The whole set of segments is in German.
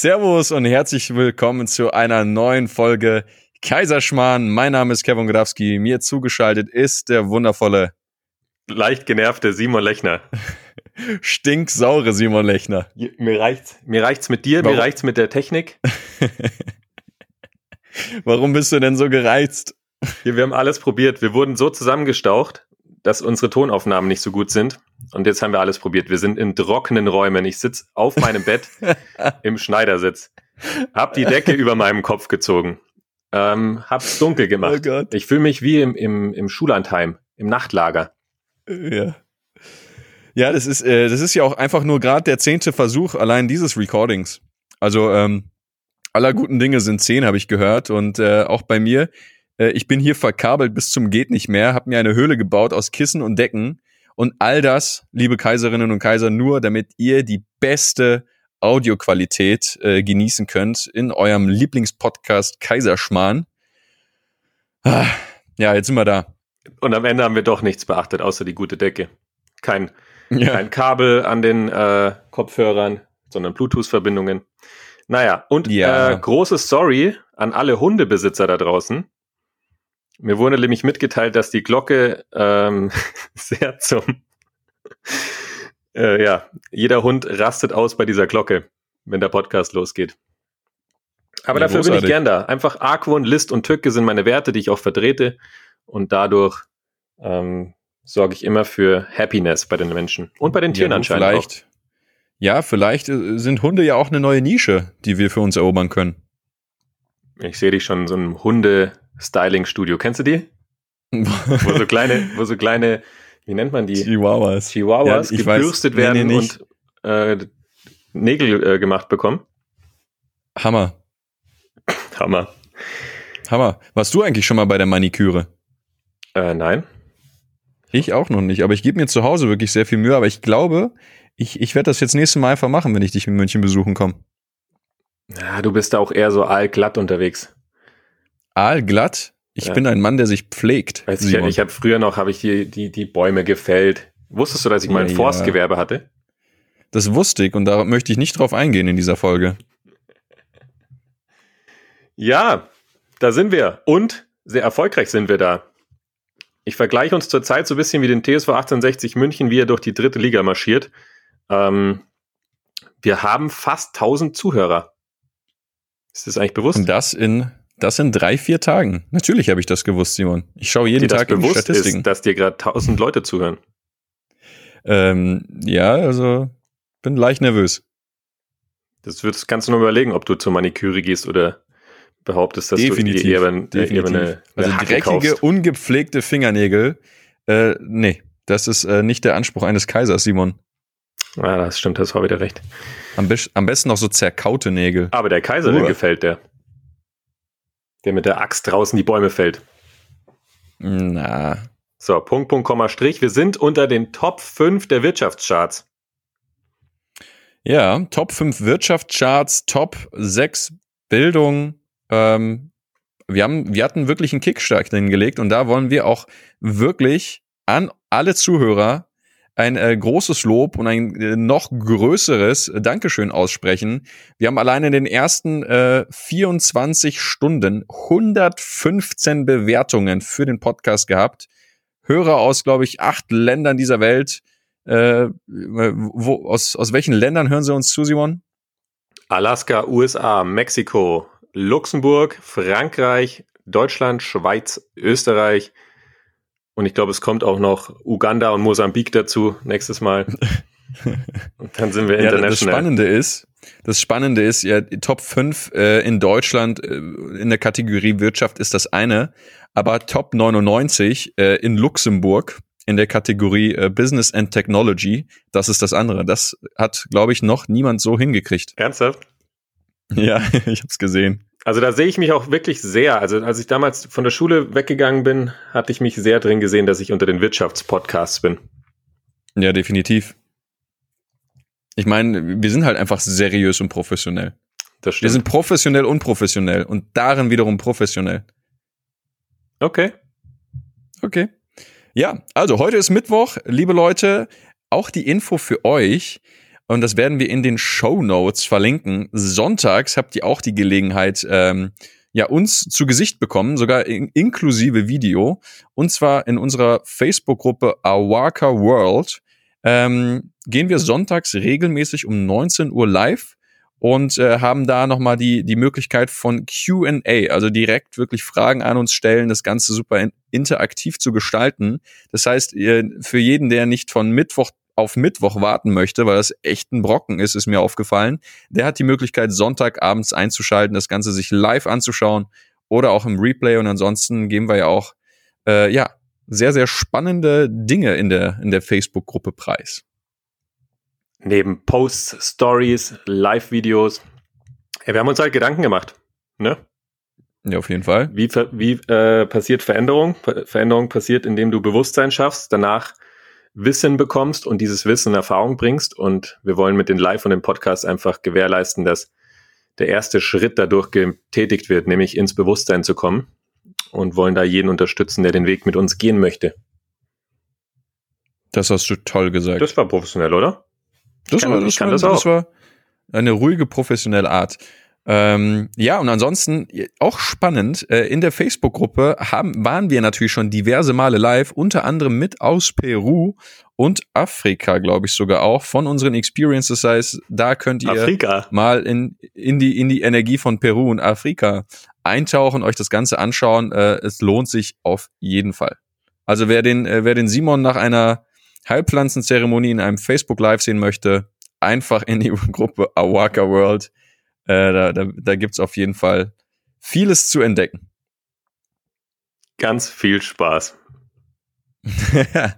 Servus und herzlich willkommen zu einer neuen Folge Kaiserschmarrn. Mein Name ist Kevin Grafski. Mir zugeschaltet ist der wundervolle, leicht genervte Simon Lechner. Stinksaure Simon Lechner. Mir reicht's. Mir reicht's mit dir, Warum? mir reicht's mit der Technik. Warum bist du denn so gereizt? Ja, wir haben alles probiert. Wir wurden so zusammengestaucht, dass unsere Tonaufnahmen nicht so gut sind. Und jetzt haben wir alles probiert. Wir sind in trockenen Räumen. Ich sitze auf meinem Bett im Schneidersitz. Hab die Decke über meinem Kopf gezogen. Ähm, hab's dunkel gemacht. Oh ich fühle mich wie im, im, im Schullandheim, im Nachtlager. Ja. Ja, das ist, äh, das ist ja auch einfach nur gerade der zehnte Versuch allein dieses Recordings. Also ähm, aller guten Dinge sind zehn, habe ich gehört. Und äh, auch bei mir, äh, ich bin hier verkabelt bis zum geht nicht mehr, habe mir eine Höhle gebaut aus Kissen und Decken und all das, liebe Kaiserinnen und Kaiser, nur damit ihr die beste Audioqualität äh, genießen könnt in eurem Lieblingspodcast Kaiserschmarrn. Ah, ja, jetzt sind wir da. Und am Ende haben wir doch nichts beachtet, außer die gute Decke. Kein, ja. kein Kabel an den äh, Kopfhörern, sondern Bluetooth-Verbindungen. Naja, und ja. äh, große Sorry an alle Hundebesitzer da draußen. Mir wurde nämlich mitgeteilt, dass die Glocke ähm, sehr zum äh, ja, jeder Hund rastet aus bei dieser Glocke, wenn der Podcast losgeht. Aber ja, dafür großartig. bin ich gern da. Einfach Argwohn, List und Tücke sind meine Werte, die ich auch vertrete. Und dadurch ähm, sorge ich immer für Happiness bei den Menschen. Und bei den Tieren ja, anscheinend vielleicht, auch. Ja, vielleicht äh, sind Hunde ja auch eine neue Nische, die wir für uns erobern können. Ich sehe dich schon in so einem Hunde-Styling-Studio. Kennst du die? wo so kleine, wo so kleine, wie nennt man die? Chihuahuas. Chihuahuas, ja, gebürstet weiß, werden nee, nee, und äh, Nägel äh, gemacht bekommen. Hammer. Hammer. Hammer. Warst du eigentlich schon mal bei der Maniküre? Äh, nein. Ich auch noch nicht, aber ich gebe mir zu Hause wirklich sehr viel Mühe, aber ich glaube, ich, ich werde das jetzt nächstes Mal einfach machen, wenn ich dich in München besuchen komme. Ja, du bist da auch eher so aalglatt unterwegs. Aalglatt? Ich ja. bin ein Mann, der sich pflegt. Weißt ich, ich habe früher noch, habe ich die, die, die Bäume gefällt. Wusstest du, dass ich mal ein ja, Forstgewerbe hatte? Das wusste ich und da möchte ich nicht drauf eingehen in dieser Folge. Ja, da sind wir. Und sehr erfolgreich sind wir da. Ich vergleiche uns zurzeit so ein bisschen wie den TSV 1860 München, wie er durch die dritte Liga marschiert. Ähm, wir haben fast 1000 Zuhörer. Ist das eigentlich bewusst? Und das in, das in drei, vier Tagen. Natürlich habe ich das gewusst, Simon. Ich schaue jeden dir Tag in die Statistiken. Ist, dass dir gerade 1000 Leute zuhören. Ähm, ja, also bin leicht nervös. Das würdest, kannst du nur überlegen, ob du zur Maniküre gehst oder behauptest, dass definitiv, du eher, eher, definitiv. eine, eine Also Hacke dreckige, kaufst. ungepflegte Fingernägel, äh, nee, das ist äh, nicht der Anspruch eines Kaisers, Simon. Ja, das stimmt, das war wieder recht. Am, am besten noch so zerkaute Nägel. Aber der Kaiserin gefällt der. Der mit der Axt draußen die Bäume fällt. Na. So, Punkt, Punkt, Komma, Strich. Wir sind unter den Top 5 der Wirtschaftscharts. Ja, Top 5 Wirtschaftscharts, Top 6 Bildung. Ähm, wir, haben, wir hatten wirklich einen Kickstart hingelegt und da wollen wir auch wirklich an alle Zuhörer ein äh, großes Lob und ein äh, noch größeres Dankeschön aussprechen. Wir haben allein in den ersten äh, 24 Stunden 115 Bewertungen für den Podcast gehabt. Hörer aus, glaube ich, acht Ländern dieser Welt. Äh, wo, aus, aus welchen Ländern hören Sie uns zu, Simon? Alaska, USA, Mexiko, Luxemburg, Frankreich, Deutschland, Schweiz, Österreich, und ich glaube, es kommt auch noch Uganda und Mosambik dazu nächstes Mal. Und dann sind wir international. Ja, das Spannende ist, das Spannende ist, ja, Top 5 äh, in Deutschland äh, in der Kategorie Wirtschaft ist das eine, aber Top 99 äh, in Luxemburg in der Kategorie äh, Business and Technology, das ist das andere. Das hat, glaube ich, noch niemand so hingekriegt. Ernsthaft? Ja, ich habe es gesehen. Also da sehe ich mich auch wirklich sehr. Also als ich damals von der Schule weggegangen bin, hatte ich mich sehr drin gesehen, dass ich unter den Wirtschaftspodcasts bin. Ja, definitiv. Ich meine, wir sind halt einfach seriös und professionell. Das stimmt. Wir sind professionell und professionell und darin wiederum professionell. Okay. Okay. Ja, also heute ist Mittwoch, liebe Leute, auch die Info für euch. Und das werden wir in den Show Notes verlinken. Sonntags habt ihr auch die Gelegenheit, ähm, ja, uns zu Gesicht bekommen, sogar in, inklusive Video. Und zwar in unserer Facebook-Gruppe Awaka World ähm, gehen wir sonntags regelmäßig um 19 Uhr live und äh, haben da nochmal die, die Möglichkeit von QA, also direkt wirklich Fragen an uns stellen, das Ganze super in, interaktiv zu gestalten. Das heißt, ihr, für jeden, der nicht von Mittwoch auf Mittwoch warten möchte, weil das echt ein Brocken ist, ist mir aufgefallen, der hat die Möglichkeit, Sonntagabends einzuschalten, das Ganze sich live anzuschauen oder auch im Replay. Und ansonsten geben wir ja auch, äh, ja, sehr, sehr spannende Dinge in der, in der Facebook-Gruppe preis. Neben Posts, Stories, Live-Videos. Ja, wir haben uns halt Gedanken gemacht, ne? Ja, auf jeden Fall. Wie, wie äh, passiert Veränderung? Veränderung passiert, indem du Bewusstsein schaffst, danach Wissen bekommst und dieses Wissen in Erfahrung bringst. Und wir wollen mit den Live- und dem Podcast einfach gewährleisten, dass der erste Schritt dadurch getätigt wird, nämlich ins Bewusstsein zu kommen und wollen da jeden unterstützen, der den Weg mit uns gehen möchte. Das hast du toll gesagt. Das war professionell, oder? Das, kann, war, das, war, das, das war eine ruhige, professionelle Art. Ähm, ja, und ansonsten auch spannend, äh, in der Facebook-Gruppe haben, waren wir natürlich schon diverse Male live, unter anderem mit aus Peru und Afrika, glaube ich sogar auch, von unseren Experiences. Das heißt, da könnt ihr Afrika. mal in, in, die, in die Energie von Peru und Afrika eintauchen, euch das Ganze anschauen. Äh, es lohnt sich auf jeden Fall. Also wer den, äh, wer den Simon nach einer Heilpflanzenzeremonie in einem Facebook Live sehen möchte, einfach in die Gruppe Awaka World äh, da da, da gibt es auf jeden Fall vieles zu entdecken. Ganz viel Spaß.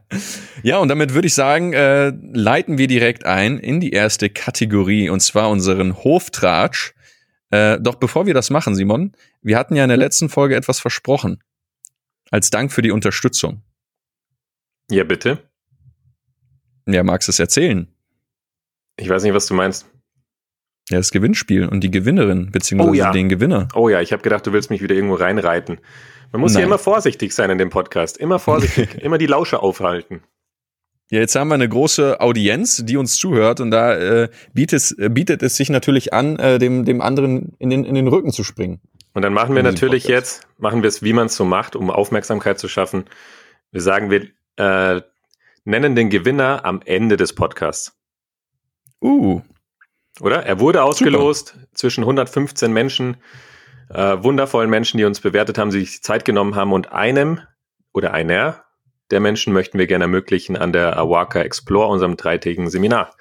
ja, und damit würde ich sagen, äh, leiten wir direkt ein in die erste Kategorie, und zwar unseren Hoftratsch. Äh, doch bevor wir das machen, Simon, wir hatten ja in der letzten Folge etwas versprochen. Als Dank für die Unterstützung. Ja, bitte. Ja, magst du es erzählen? Ich weiß nicht, was du meinst. Ja, das Gewinnspiel und die Gewinnerin, beziehungsweise oh ja. den Gewinner. Oh ja, ich habe gedacht, du willst mich wieder irgendwo reinreiten. Man muss ja immer vorsichtig sein in dem Podcast. Immer vorsichtig. immer die Lausche aufhalten. Ja, jetzt haben wir eine große Audienz, die uns zuhört und da äh, bietet, äh, bietet es sich natürlich an, äh, dem, dem anderen in den, in den Rücken zu springen. Und dann machen wir natürlich jetzt, machen wir es, wie man es so macht, um Aufmerksamkeit zu schaffen. Wir sagen, wir äh, nennen den Gewinner am Ende des Podcasts. Uh, oder? Er wurde ausgelost Super. zwischen 115 Menschen, äh, wundervollen Menschen, die uns bewertet haben, sich Zeit genommen haben und einem oder einer der Menschen möchten wir gerne ermöglichen, an der Awaka Explore, unserem dreitägigen Seminar,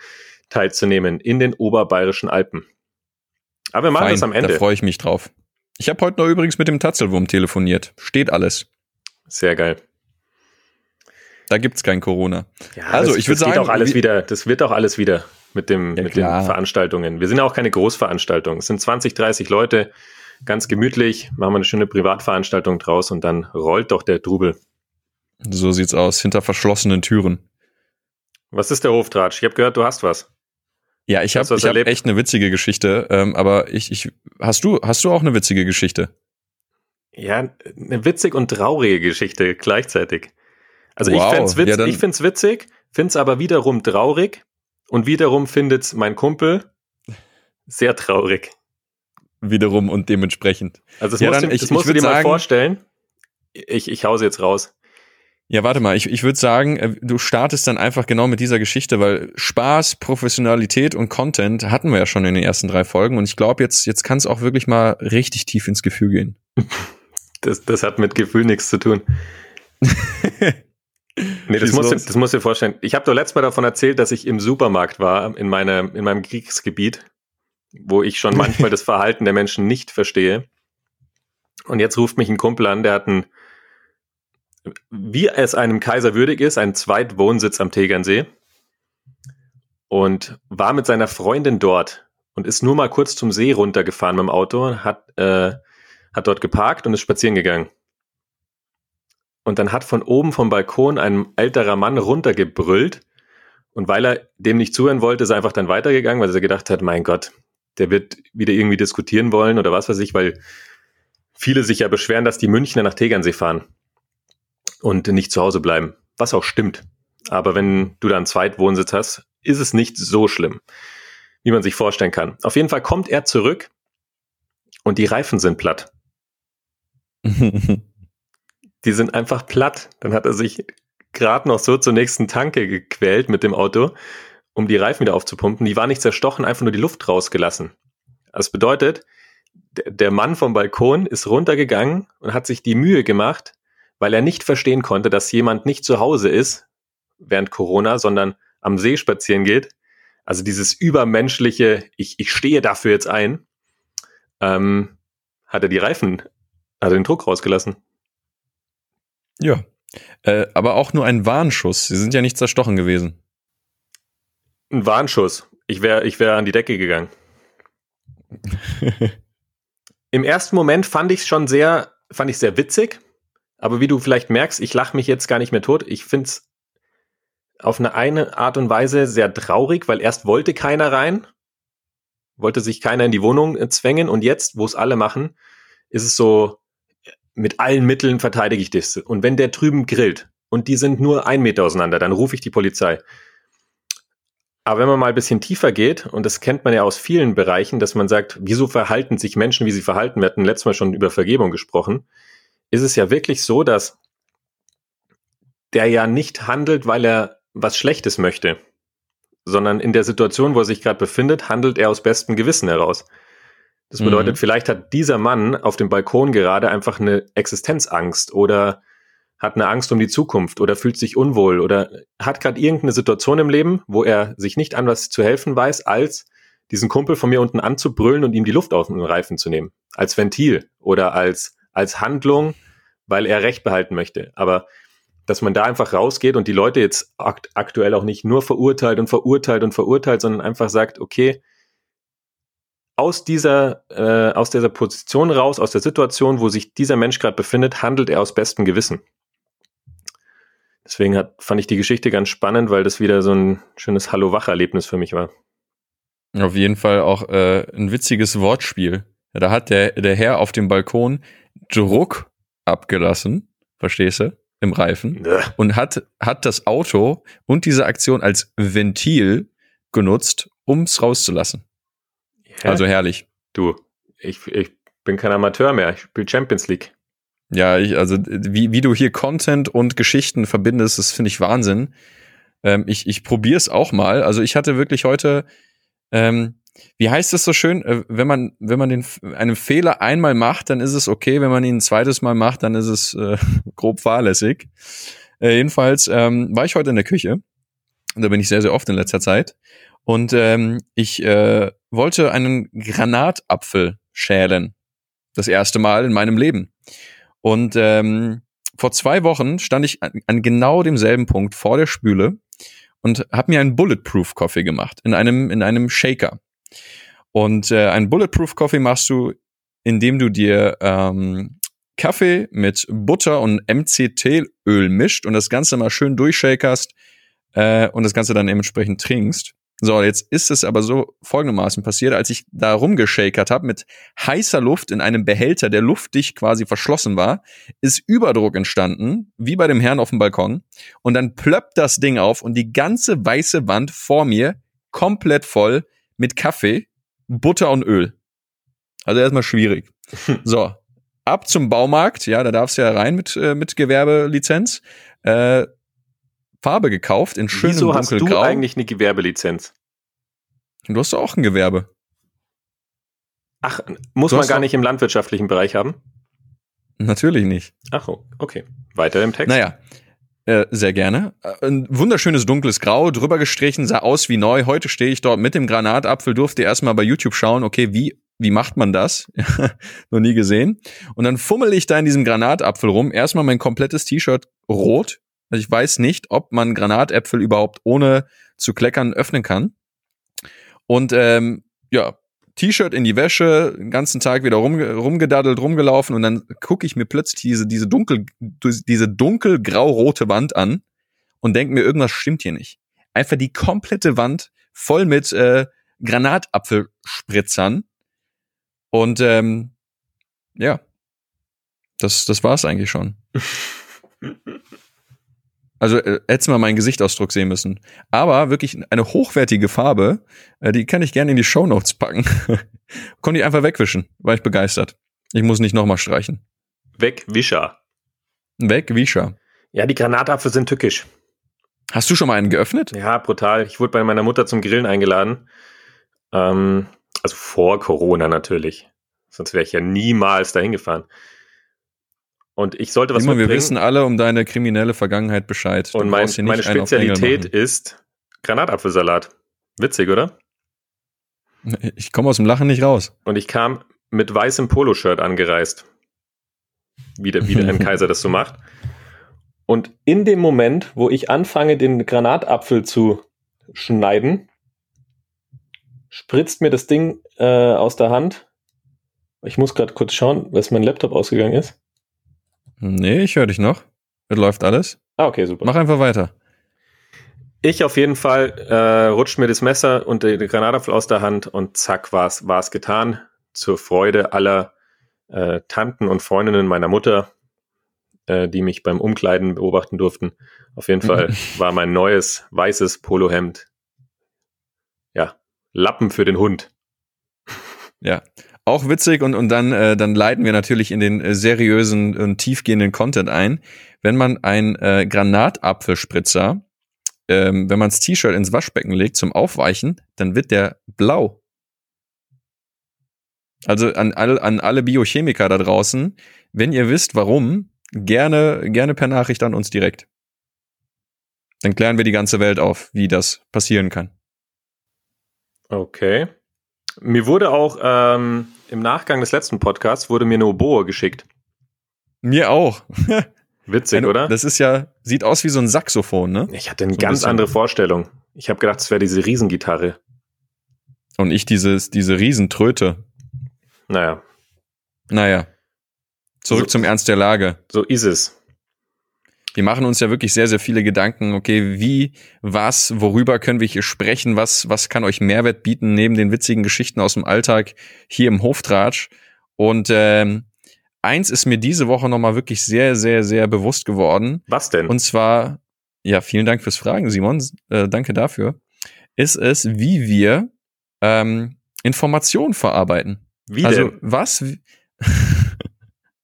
teilzunehmen in den oberbayerischen Alpen. Aber wir machen Fein, das am Ende. Da freue ich mich drauf. Ich habe heute noch übrigens mit dem Tatzelwurm telefoniert. Steht alles. Sehr geil. Da gibt's kein Corona. Ja, also das, ich würde sagen, auch alles wieder. Das wird auch alles wieder mit, dem, ja, mit den Veranstaltungen. Wir sind ja auch keine Großveranstaltung. Es sind 20, 30 Leute, ganz gemütlich, machen wir eine schöne Privatveranstaltung draus und dann rollt doch der Trubel. So sieht's aus, hinter verschlossenen Türen. Was ist der Hoftratsch? Ich habe gehört, du hast was. Ja, ich habe hab echt eine witzige Geschichte, ähm, aber ich, ich, hast du, hast du auch eine witzige Geschichte? Ja, eine witzig und traurige Geschichte gleichzeitig. Also wow. ich find's, witz, ja, ich find's witzig, find's aber wiederum traurig, und wiederum findet mein Kumpel sehr traurig. Wiederum und dementsprechend. Also das, ja, musst, dann, du, das ich, musst ich du dir sagen, mal vorstellen. Ich, ich hause jetzt raus. Ja, warte mal, ich, ich würde sagen, äh, du startest dann einfach genau mit dieser Geschichte, weil Spaß, Professionalität und Content hatten wir ja schon in den ersten drei Folgen und ich glaube, jetzt, jetzt kann es auch wirklich mal richtig tief ins Gefühl gehen. Das, das hat mit Gefühl nichts zu tun. Nee, das musst, du, das musst du dir vorstellen. Ich habe doch letztes Mal davon erzählt, dass ich im Supermarkt war, in, meine, in meinem Kriegsgebiet, wo ich schon manchmal das Verhalten der Menschen nicht verstehe. Und jetzt ruft mich ein Kumpel an, der hat einen, wie es einem Kaiser würdig ist, einen Zweitwohnsitz am Tegernsee und war mit seiner Freundin dort und ist nur mal kurz zum See runtergefahren mit dem Auto, hat, äh, hat dort geparkt und ist spazieren gegangen. Und dann hat von oben vom Balkon ein älterer Mann runtergebrüllt. Und weil er dem nicht zuhören wollte, ist er einfach dann weitergegangen, weil er gedacht hat, mein Gott, der wird wieder irgendwie diskutieren wollen oder was weiß ich, weil viele sich ja beschweren, dass die Münchner nach Tegernsee fahren und nicht zu Hause bleiben. Was auch stimmt. Aber wenn du da einen Zweitwohnsitz hast, ist es nicht so schlimm, wie man sich vorstellen kann. Auf jeden Fall kommt er zurück und die Reifen sind platt. die sind einfach platt. Dann hat er sich gerade noch so zur nächsten Tanke gequält mit dem Auto, um die Reifen wieder aufzupumpen. Die waren nicht zerstochen, einfach nur die Luft rausgelassen. Das bedeutet, der Mann vom Balkon ist runtergegangen und hat sich die Mühe gemacht, weil er nicht verstehen konnte, dass jemand nicht zu Hause ist während Corona, sondern am See spazieren geht. Also dieses übermenschliche, ich, ich stehe dafür jetzt ein, ähm, hat er die Reifen, hat er den Druck rausgelassen. Ja, äh, aber auch nur ein Warnschuss. Sie sind ja nicht zerstochen gewesen. Ein Warnschuss. Ich wäre ich wär an die Decke gegangen. Im ersten Moment fand ich es schon sehr, fand ich sehr witzig. Aber wie du vielleicht merkst, ich lache mich jetzt gar nicht mehr tot. Ich finde es auf eine, eine Art und Weise sehr traurig, weil erst wollte keiner rein, wollte sich keiner in die Wohnung äh, zwängen und jetzt, wo es alle machen, ist es so, mit allen Mitteln verteidige ich das. Und wenn der drüben grillt und die sind nur ein Meter auseinander, dann rufe ich die Polizei. Aber wenn man mal ein bisschen tiefer geht, und das kennt man ja aus vielen Bereichen, dass man sagt, wieso verhalten sich Menschen, wie sie verhalten, wir hatten letztes Mal schon über Vergebung gesprochen, ist es ja wirklich so, dass der ja nicht handelt, weil er was Schlechtes möchte, sondern in der Situation, wo er sich gerade befindet, handelt er aus bestem Gewissen heraus. Das bedeutet, mhm. vielleicht hat dieser Mann auf dem Balkon gerade einfach eine Existenzangst oder hat eine Angst um die Zukunft oder fühlt sich unwohl oder hat gerade irgendeine Situation im Leben, wo er sich nicht anders zu helfen weiß, als diesen Kumpel von mir unten anzubrüllen und ihm die Luft auf den Reifen zu nehmen. Als Ventil oder als, als Handlung, weil er Recht behalten möchte. Aber dass man da einfach rausgeht und die Leute jetzt akt aktuell auch nicht nur verurteilt und verurteilt und verurteilt, sondern einfach sagt, okay, aus dieser, äh, aus dieser Position raus, aus der Situation, wo sich dieser Mensch gerade befindet, handelt er aus bestem Gewissen. Deswegen hat, fand ich die Geschichte ganz spannend, weil das wieder so ein schönes Hallo-Wach-Erlebnis für mich war. Auf jeden Fall auch äh, ein witziges Wortspiel. Da hat der, der Herr auf dem Balkon Druck abgelassen, verstehst du, im Reifen und hat, hat das Auto und diese Aktion als Ventil genutzt, ums rauszulassen. Ja. Also herrlich. Du, ich, ich bin kein Amateur mehr, ich spiele Champions League. Ja, ich, also wie, wie du hier Content und Geschichten verbindest, das finde ich Wahnsinn. Ähm, ich ich probiere es auch mal. Also ich hatte wirklich heute, ähm, wie heißt es so schön, äh, wenn man wenn man den einen Fehler einmal macht, dann ist es okay. Wenn man ihn ein zweites Mal macht, dann ist es äh, grob fahrlässig. Äh, jedenfalls ähm, war ich heute in der Küche und da bin ich sehr sehr oft in letzter Zeit und ähm, ich äh, wollte einen Granatapfel schälen. Das erste Mal in meinem Leben. Und ähm, vor zwei Wochen stand ich an, an genau demselben Punkt vor der Spüle und habe mir einen Bulletproof Coffee gemacht in einem in einem Shaker. Und äh, einen Bulletproof Coffee machst du, indem du dir ähm, Kaffee mit Butter und MCT-Öl mischt und das Ganze mal schön durchshakerst äh, und das Ganze dann dementsprechend trinkst. So, jetzt ist es aber so folgendermaßen passiert, als ich da rumgeschakert habe mit heißer Luft in einem Behälter, der luftdicht quasi verschlossen war, ist Überdruck entstanden, wie bei dem Herrn auf dem Balkon. Und dann plöppt das Ding auf und die ganze weiße Wand vor mir komplett voll mit Kaffee, Butter und Öl. Also erstmal schwierig. So, ab zum Baumarkt, ja, da darfst du ja rein mit, äh, mit Gewerbelizenz. Äh, Farbe gekauft in schönem Wieso hast du eigentlich eine Gewerbelizenz? Du hast auch ein Gewerbe. Ach, muss du man gar nicht im landwirtschaftlichen Bereich haben? Natürlich nicht. Ach, okay. Weiter im Text. Naja, äh, sehr gerne. Äh, ein wunderschönes dunkles Grau, drüber gestrichen, sah aus wie neu. Heute stehe ich dort mit dem Granatapfel, durfte erstmal bei YouTube schauen, okay, wie, wie macht man das? Noch nie gesehen. Und dann fummel ich da in diesem Granatapfel rum. Erstmal mein komplettes T-Shirt rot, also ich weiß nicht, ob man Granatäpfel überhaupt ohne zu kleckern öffnen kann. Und ähm, ja, T-Shirt in die Wäsche, den ganzen Tag wieder rum, rumgedaddelt, rumgelaufen und dann gucke ich mir plötzlich diese, diese dunkel, diese dunkelgrau-rote Wand an und denke mir, irgendwas stimmt hier nicht. Einfach die komplette Wand voll mit äh, Granatapfelspritzern. Und ähm, ja, das, das war's eigentlich schon. Also äh, hättest mal meinen Gesichtsausdruck sehen müssen. Aber wirklich eine hochwertige Farbe, äh, die kann ich gerne in die Shownotes packen. Konnte ich einfach wegwischen, war ich begeistert. Ich muss nicht nochmal streichen. Wegwischer. Wegwischer. Ja, die Granatapfel sind tückisch. Hast du schon mal einen geöffnet? Ja, brutal. Ich wurde bei meiner Mutter zum Grillen eingeladen. Ähm, also vor Corona natürlich. Sonst wäre ich ja niemals dahin gefahren. Und ich sollte was Simon, wir wissen alle um deine kriminelle Vergangenheit Bescheid. Du und mein, meine Spezialität ist Granatapfelsalat. Witzig, oder? Ich komme aus dem Lachen nicht raus. Und ich kam mit weißem Poloshirt angereist. Wie der, wie der Herrn Kaiser das so macht. Und in dem Moment, wo ich anfange, den Granatapfel zu schneiden, spritzt mir das Ding äh, aus der Hand. Ich muss gerade kurz schauen, was mein Laptop ausgegangen ist. Nee, ich höre dich noch. Es läuft alles. Ah, okay, super. Mach einfach weiter. Ich auf jeden Fall äh, rutscht mir das Messer und die, Granatapfel aus der Hand und zack, war es getan. Zur Freude aller äh, Tanten und Freundinnen meiner Mutter, äh, die mich beim Umkleiden beobachten durften. Auf jeden Fall war mein neues weißes Polohemd ja Lappen für den Hund. Ja, auch witzig und, und dann, äh, dann leiten wir natürlich in den äh, seriösen und tiefgehenden Content ein. Wenn man ein äh, Granatapfelspritzer, ähm, wenn man das T-Shirt ins Waschbecken legt zum Aufweichen, dann wird der blau. Also an, alle, an alle Biochemiker da draußen, wenn ihr wisst, warum, gerne, gerne per Nachricht an uns direkt. Dann klären wir die ganze Welt auf, wie das passieren kann. Okay. Mir wurde auch ähm, im Nachgang des letzten Podcasts wurde mir eine Oboe geschickt. Mir auch. Witzig, eine, oder? Das ist ja, sieht aus wie so ein Saxophon, ne? Ich hatte eine so ganz ein andere Vorstellung. Ich habe gedacht, es wäre diese Riesengitarre. Und ich dieses, diese Riesentröte. Naja. Naja. Zurück so, zum Ernst der Lage. So ist es wir machen uns ja wirklich sehr, sehr viele Gedanken, okay, wie, was, worüber können wir hier sprechen, was, was kann euch Mehrwert bieten neben den witzigen Geschichten aus dem Alltag hier im Hoftratsch. Und ähm, eins ist mir diese Woche nochmal wirklich sehr, sehr, sehr bewusst geworden. Was denn? Und zwar, ja, vielen Dank fürs Fragen, Simon. Äh, danke dafür. Ist es, wie wir ähm, Informationen verarbeiten. Wie also denn? was?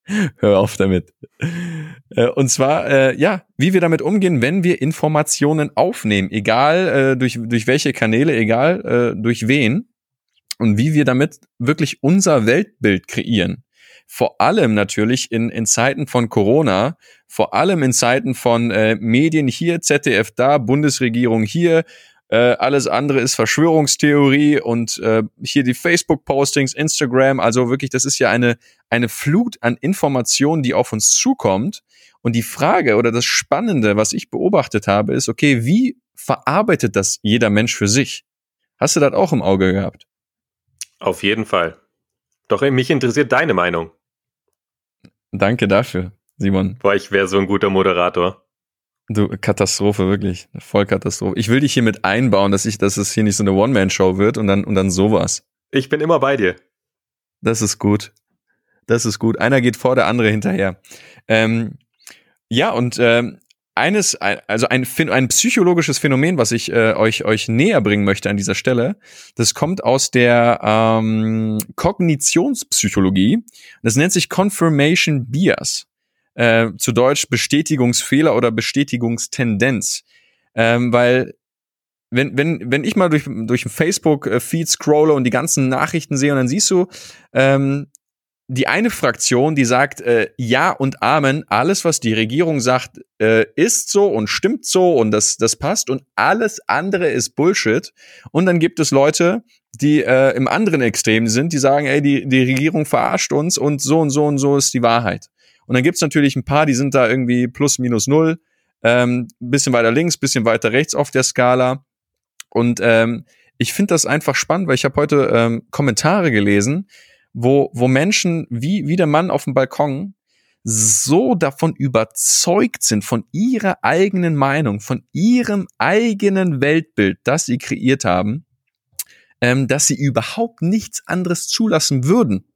Hör auf damit. Äh, und zwar, äh, ja, wie wir damit umgehen, wenn wir Informationen aufnehmen, egal äh, durch, durch welche Kanäle, egal äh, durch wen, und wie wir damit wirklich unser Weltbild kreieren. Vor allem natürlich in, in Zeiten von Corona, vor allem in Zeiten von äh, Medien hier, ZDF da, Bundesregierung hier, äh, alles andere ist Verschwörungstheorie und äh, hier die Facebook-Postings, Instagram, also wirklich, das ist ja eine, eine Flut an Informationen, die auf uns zukommt. Und die Frage oder das Spannende, was ich beobachtet habe, ist, okay, wie verarbeitet das jeder Mensch für sich? Hast du das auch im Auge gehabt? Auf jeden Fall. Doch mich interessiert deine Meinung. Danke dafür, Simon. Boah, ich wäre so ein guter Moderator. Du, Katastrophe, wirklich. Vollkatastrophe. Ich will dich hier mit einbauen, dass ich, dass es hier nicht so eine One-Man-Show wird und dann, und dann sowas. Ich bin immer bei dir. Das ist gut. Das ist gut. Einer geht vor, der andere hinterher. Ähm, ja, und ähm, eines, also ein, ein psychologisches Phänomen, was ich äh, euch, euch näher bringen möchte an dieser Stelle, das kommt aus der ähm, Kognitionspsychologie. Das nennt sich Confirmation Bias äh, zu Deutsch Bestätigungsfehler oder Bestätigungstendenz. Ähm, weil wenn, wenn, wenn ich mal durch, durch Facebook-Feed scrolle und die ganzen Nachrichten sehe und dann siehst du, ähm, die eine Fraktion, die sagt äh, Ja und Amen, alles, was die Regierung sagt, äh, ist so und stimmt so und das, das passt und alles andere ist Bullshit. Und dann gibt es Leute, die äh, im anderen Extrem sind, die sagen, ey, die, die Regierung verarscht uns und so und so und so ist die Wahrheit. Und dann gibt's natürlich ein paar, die sind da irgendwie plus minus null, ähm, bisschen weiter links, bisschen weiter rechts auf der Skala. Und ähm, ich finde das einfach spannend, weil ich habe heute ähm, Kommentare gelesen, wo, wo Menschen wie, wie der Mann auf dem Balkon so davon überzeugt sind, von ihrer eigenen Meinung, von ihrem eigenen Weltbild, das sie kreiert haben, ähm, dass sie überhaupt nichts anderes zulassen würden.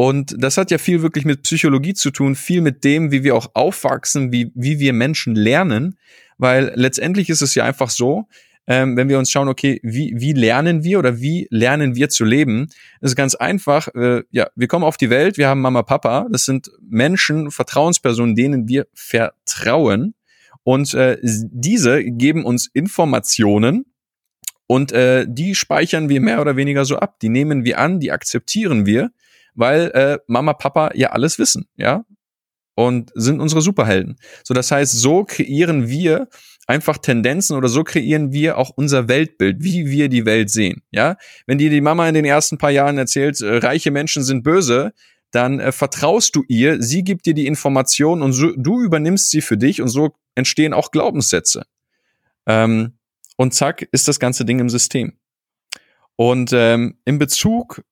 Und das hat ja viel wirklich mit Psychologie zu tun, viel mit dem, wie wir auch aufwachsen, wie, wie wir Menschen lernen. Weil letztendlich ist es ja einfach so, ähm, wenn wir uns schauen, okay, wie, wie lernen wir oder wie lernen wir zu leben, ist ganz einfach. Äh, ja, wir kommen auf die Welt, wir haben Mama, Papa, das sind Menschen, Vertrauenspersonen, denen wir vertrauen. Und äh, diese geben uns Informationen, und äh, die speichern wir mehr oder weniger so ab. Die nehmen wir an, die akzeptieren wir weil äh, Mama, Papa ja alles wissen, ja, und sind unsere Superhelden. So, das heißt, so kreieren wir einfach Tendenzen oder so kreieren wir auch unser Weltbild, wie wir die Welt sehen. Ja, wenn dir die Mama in den ersten paar Jahren erzählt, äh, reiche Menschen sind böse, dann äh, vertraust du ihr, sie gibt dir die Information und so, du übernimmst sie für dich und so entstehen auch Glaubenssätze. Ähm, und zack ist das ganze Ding im System. Und ähm, in Bezug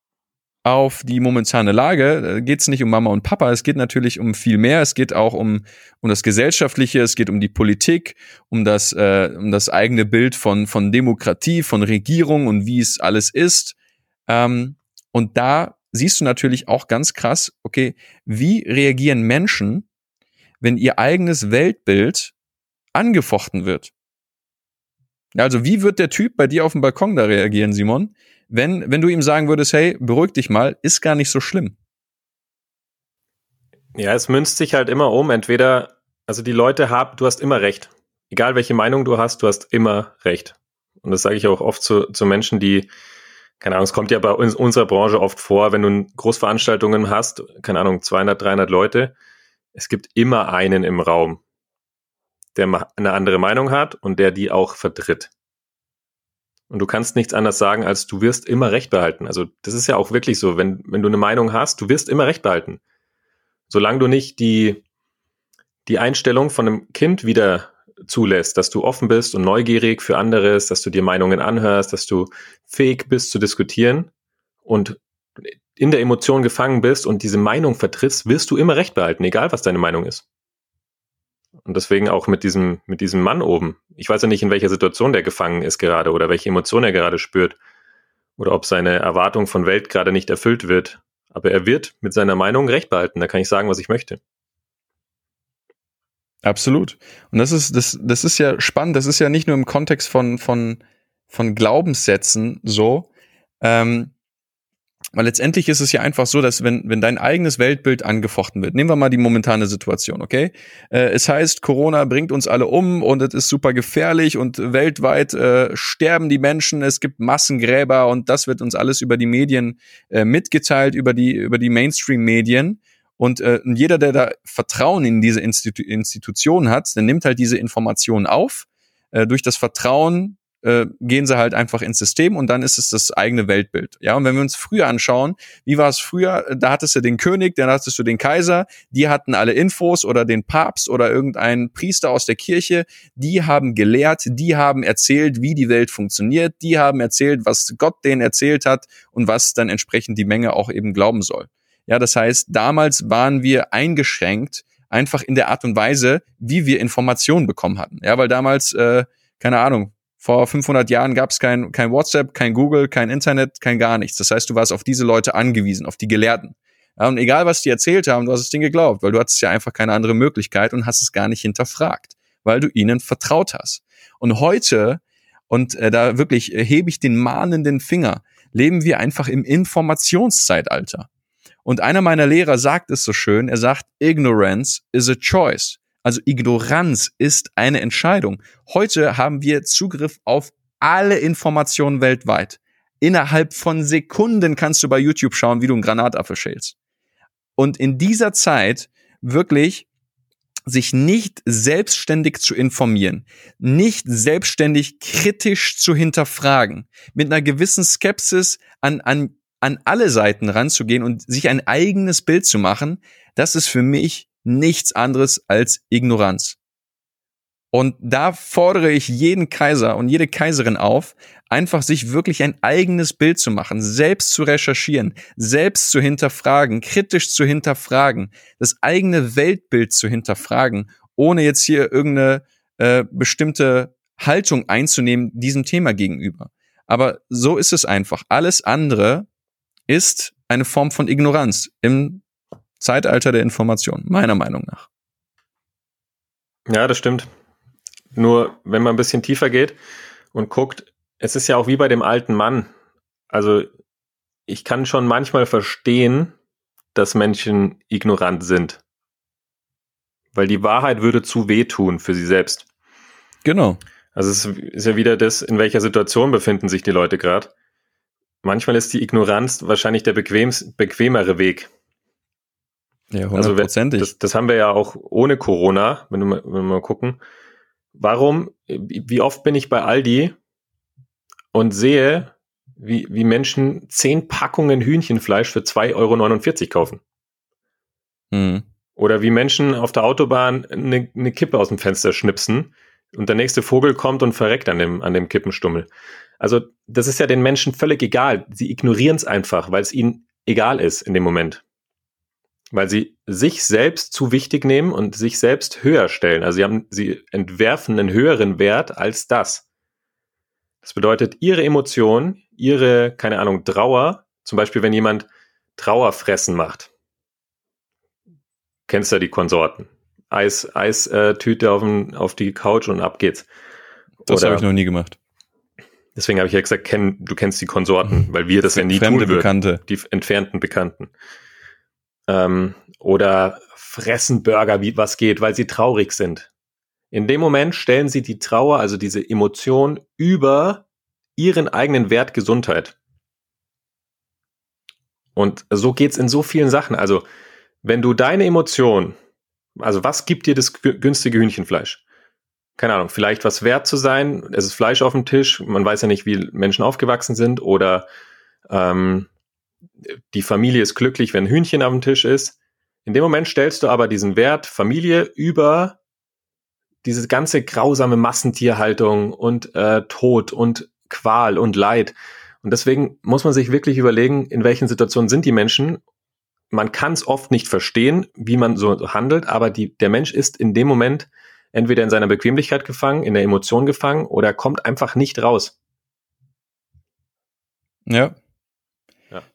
auf die momentane Lage geht es nicht um Mama und Papa, es geht natürlich um viel mehr. Es geht auch um, um das Gesellschaftliche, es geht um die Politik, um das, äh, um das eigene Bild von, von Demokratie, von Regierung und wie es alles ist. Ähm, und da siehst du natürlich auch ganz krass, okay, wie reagieren Menschen, wenn ihr eigenes Weltbild angefochten wird? Also wie wird der Typ bei dir auf dem Balkon da reagieren, Simon, wenn, wenn du ihm sagen würdest, hey, beruhig dich mal, ist gar nicht so schlimm. Ja, es münzt sich halt immer um. Entweder, also die Leute haben, du hast immer recht. Egal welche Meinung du hast, du hast immer recht. Und das sage ich auch oft zu, zu Menschen, die, keine Ahnung, es kommt ja bei uns, unserer Branche oft vor, wenn du Großveranstaltungen hast, keine Ahnung, 200, 300 Leute, es gibt immer einen im Raum, der eine andere Meinung hat und der die auch vertritt. Und du kannst nichts anderes sagen, als du wirst immer Recht behalten. Also das ist ja auch wirklich so, wenn, wenn du eine Meinung hast, du wirst immer Recht behalten. Solange du nicht die, die Einstellung von einem Kind wieder zulässt, dass du offen bist und neugierig für anderes, dass du dir Meinungen anhörst, dass du fähig bist zu diskutieren und in der Emotion gefangen bist und diese Meinung vertrittst, wirst du immer Recht behalten, egal was deine Meinung ist. Und deswegen auch mit diesem, mit diesem Mann oben. Ich weiß ja nicht, in welcher Situation der gefangen ist gerade oder welche Emotion er gerade spürt. Oder ob seine Erwartung von Welt gerade nicht erfüllt wird. Aber er wird mit seiner Meinung recht behalten. Da kann ich sagen, was ich möchte. Absolut. Und das ist, das, das ist ja spannend. Das ist ja nicht nur im Kontext von, von, von Glaubenssätzen so, ähm, weil letztendlich ist es ja einfach so, dass wenn, wenn dein eigenes Weltbild angefochten wird, nehmen wir mal die momentane Situation, okay? Äh, es heißt, Corona bringt uns alle um und es ist super gefährlich und weltweit äh, sterben die Menschen, es gibt Massengräber und das wird uns alles über die Medien äh, mitgeteilt, über die, über die Mainstream-Medien. Und äh, jeder, der da Vertrauen in diese Institu Institution hat, der nimmt halt diese Informationen auf. Äh, durch das Vertrauen äh, gehen sie halt einfach ins System und dann ist es das eigene Weltbild. Ja, und wenn wir uns früher anschauen, wie war es früher? Da hattest du den König, dann hattest du den Kaiser, die hatten alle Infos oder den Papst oder irgendein Priester aus der Kirche, die haben gelehrt, die haben erzählt, wie die Welt funktioniert, die haben erzählt, was Gott denen erzählt hat und was dann entsprechend die Menge auch eben glauben soll. Ja, das heißt, damals waren wir eingeschränkt einfach in der Art und Weise, wie wir Informationen bekommen hatten. Ja, weil damals, äh, keine Ahnung, vor 500 Jahren gab es kein, kein WhatsApp, kein Google, kein Internet, kein gar nichts. Das heißt, du warst auf diese Leute angewiesen, auf die Gelehrten. Ja, und egal, was die erzählt haben, du hast es denen geglaubt, weil du hattest ja einfach keine andere Möglichkeit und hast es gar nicht hinterfragt, weil du ihnen vertraut hast. Und heute, und äh, da wirklich äh, hebe ich den mahnenden Finger, leben wir einfach im Informationszeitalter. Und einer meiner Lehrer sagt es so schön, er sagt, Ignorance is a choice. Also Ignoranz ist eine Entscheidung. Heute haben wir Zugriff auf alle Informationen weltweit. Innerhalb von Sekunden kannst du bei YouTube schauen, wie du einen Granatapfel schälst. Und in dieser Zeit wirklich sich nicht selbstständig zu informieren, nicht selbstständig kritisch zu hinterfragen, mit einer gewissen Skepsis an, an, an alle Seiten ranzugehen und sich ein eigenes Bild zu machen, das ist für mich nichts anderes als Ignoranz. Und da fordere ich jeden Kaiser und jede Kaiserin auf, einfach sich wirklich ein eigenes Bild zu machen, selbst zu recherchieren, selbst zu hinterfragen, kritisch zu hinterfragen, das eigene Weltbild zu hinterfragen, ohne jetzt hier irgendeine äh, bestimmte Haltung einzunehmen diesem Thema gegenüber. Aber so ist es einfach. Alles andere ist eine Form von Ignoranz im Zeitalter der Information, meiner Meinung nach. Ja, das stimmt. Nur wenn man ein bisschen tiefer geht und guckt, es ist ja auch wie bei dem alten Mann. Also ich kann schon manchmal verstehen, dass Menschen ignorant sind. Weil die Wahrheit würde zu wehtun für sie selbst. Genau. Also es ist ja wieder das, in welcher Situation befinden sich die Leute gerade. Manchmal ist die Ignoranz wahrscheinlich der bequemst, bequemere Weg. Ja, also hundertprozentig. Also das, das haben wir ja auch ohne Corona, wenn, mal, wenn wir mal gucken. Warum, wie oft bin ich bei Aldi und sehe, wie, wie Menschen zehn Packungen Hühnchenfleisch für 2,49 Euro kaufen. Mhm. Oder wie Menschen auf der Autobahn eine, eine Kippe aus dem Fenster schnipsen und der nächste Vogel kommt und verreckt an dem, an dem Kippenstummel. Also das ist ja den Menschen völlig egal. Sie ignorieren es einfach, weil es ihnen egal ist in dem Moment weil sie sich selbst zu wichtig nehmen und sich selbst höher stellen. Also sie haben, sie entwerfen einen höheren Wert als das. Das bedeutet, ihre Emotion, ihre, keine Ahnung, Trauer, zum Beispiel, wenn jemand Trauerfressen macht. Kennst ja die Konsorten. Eis, Eistüte äh, auf, auf die Couch und ab geht's. Das habe ich noch nie gemacht. Deswegen habe ich ja gesagt, kenn, du kennst die Konsorten, weil wir das ja nie Fremde tun würden. Bekannte. Die entfernten Bekannten ähm, oder fressen Burger, wie was geht, weil sie traurig sind. In dem Moment stellen sie die Trauer, also diese Emotion, über ihren eigenen Wert Gesundheit. Und so geht's in so vielen Sachen. Also, wenn du deine Emotion, also was gibt dir das günstige Hühnchenfleisch? Keine Ahnung, vielleicht was wert zu sein, es ist Fleisch auf dem Tisch, man weiß ja nicht, wie Menschen aufgewachsen sind oder ähm, die Familie ist glücklich, wenn Hühnchen am Tisch ist. In dem Moment stellst du aber diesen Wert Familie über diese ganze grausame Massentierhaltung und äh, Tod und Qual und Leid. Und deswegen muss man sich wirklich überlegen, in welchen Situationen sind die Menschen. Man kann es oft nicht verstehen, wie man so handelt, aber die, der Mensch ist in dem Moment entweder in seiner Bequemlichkeit gefangen, in der Emotion gefangen oder kommt einfach nicht raus. Ja,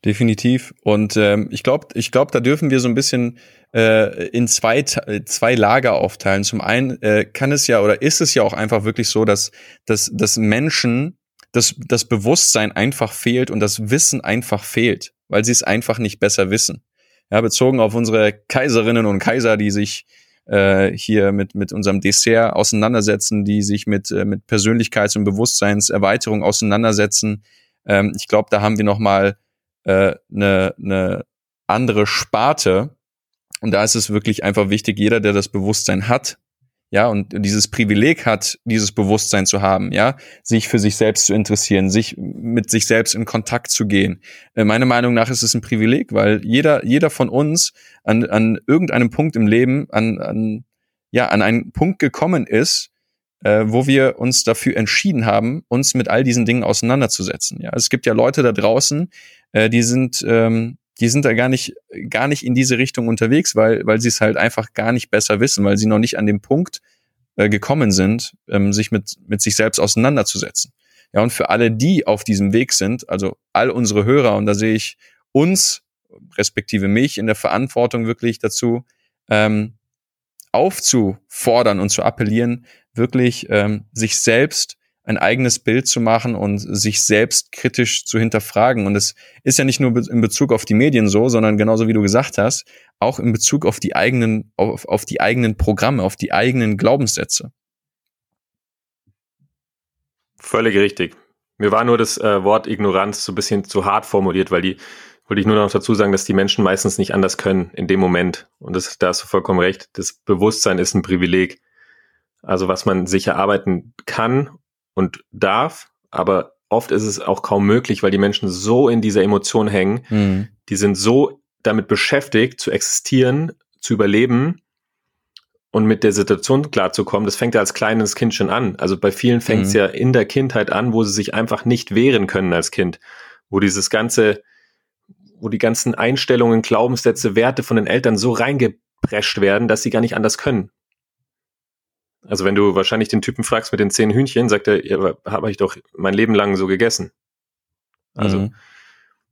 Definitiv. Und ähm, ich glaube, ich glaube, da dürfen wir so ein bisschen äh, in zwei, zwei Lager aufteilen. Zum einen äh, kann es ja oder ist es ja auch einfach wirklich so, dass, dass, dass Menschen das, das Bewusstsein einfach fehlt und das Wissen einfach fehlt, weil sie es einfach nicht besser wissen. Ja, bezogen auf unsere Kaiserinnen und Kaiser, die sich äh, hier mit, mit unserem Dessert auseinandersetzen, die sich mit, äh, mit Persönlichkeits- und Bewusstseinserweiterung auseinandersetzen. Ähm, ich glaube, da haben wir noch mal äh, eine, eine andere Sparte. Und da ist es wirklich einfach wichtig, jeder, der das Bewusstsein hat, ja, und dieses Privileg hat, dieses Bewusstsein zu haben, ja, sich für sich selbst zu interessieren, sich mit sich selbst in Kontakt zu gehen. Äh, meiner Meinung nach ist es ein Privileg, weil jeder, jeder von uns an, an irgendeinem Punkt im Leben, an, an, ja, an einen Punkt gekommen ist, äh, wo wir uns dafür entschieden haben, uns mit all diesen Dingen auseinanderzusetzen. Ja, es gibt ja Leute da draußen, äh, die sind, ähm, die sind da gar nicht, gar nicht in diese Richtung unterwegs, weil, weil sie es halt einfach gar nicht besser wissen, weil sie noch nicht an dem Punkt äh, gekommen sind, ähm, sich mit, mit sich selbst auseinanderzusetzen. Ja, und für alle, die auf diesem Weg sind, also all unsere Hörer, und da sehe ich uns, respektive mich, in der Verantwortung wirklich dazu, ähm, aufzufordern und zu appellieren, wirklich ähm, sich selbst ein eigenes Bild zu machen und sich selbst kritisch zu hinterfragen. Und es ist ja nicht nur in Bezug auf die Medien so, sondern genauso wie du gesagt hast, auch in Bezug auf die eigenen, auf, auf die eigenen Programme, auf die eigenen Glaubenssätze. Völlig richtig. Mir war nur das äh, Wort Ignoranz so ein bisschen zu hart formuliert, weil die, wollte ich nur noch dazu sagen, dass die Menschen meistens nicht anders können in dem Moment. Und das, da hast du vollkommen recht. Das Bewusstsein ist ein Privileg. Also was man sich erarbeiten kann und darf, aber oft ist es auch kaum möglich, weil die Menschen so in dieser Emotion hängen, mhm. die sind so damit beschäftigt, zu existieren, zu überleben und mit der Situation klarzukommen. Das fängt ja als kleines Kind schon an. Also bei vielen fängt es mhm. ja in der Kindheit an, wo sie sich einfach nicht wehren können als Kind, wo dieses ganze, wo die ganzen Einstellungen, Glaubenssätze, Werte von den Eltern so reingeprescht werden, dass sie gar nicht anders können. Also wenn du wahrscheinlich den Typen fragst mit den zehn Hühnchen, sagt er, ja, habe ich doch mein Leben lang so gegessen. Also mhm.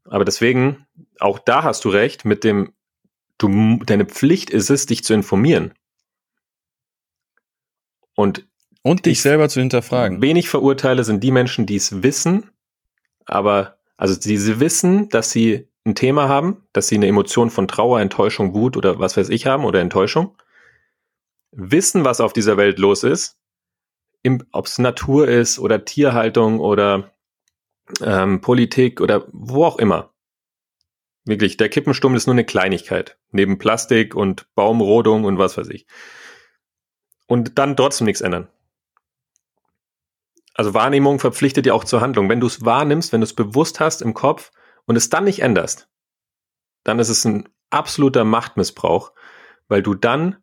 Aber deswegen, auch da hast du recht, mit dem, du, deine Pflicht ist es, dich zu informieren. Und, und dich selber zu hinterfragen. Wenig verurteile sind die Menschen, die es wissen, aber, also sie wissen, dass sie ein Thema haben, dass sie eine Emotion von Trauer, Enttäuschung, Wut oder was weiß ich haben oder Enttäuschung, wissen, was auf dieser Welt los ist, ob es Natur ist oder Tierhaltung oder ähm, Politik oder wo auch immer. Wirklich, der Kippenstummel ist nur eine Kleinigkeit. Neben Plastik und Baumrodung und was weiß ich. Und dann trotzdem nichts ändern. Also Wahrnehmung verpflichtet ja auch zur Handlung. Wenn du es wahrnimmst, wenn du es bewusst hast im Kopf und es dann nicht änderst, dann ist es ein absoluter Machtmissbrauch, weil du dann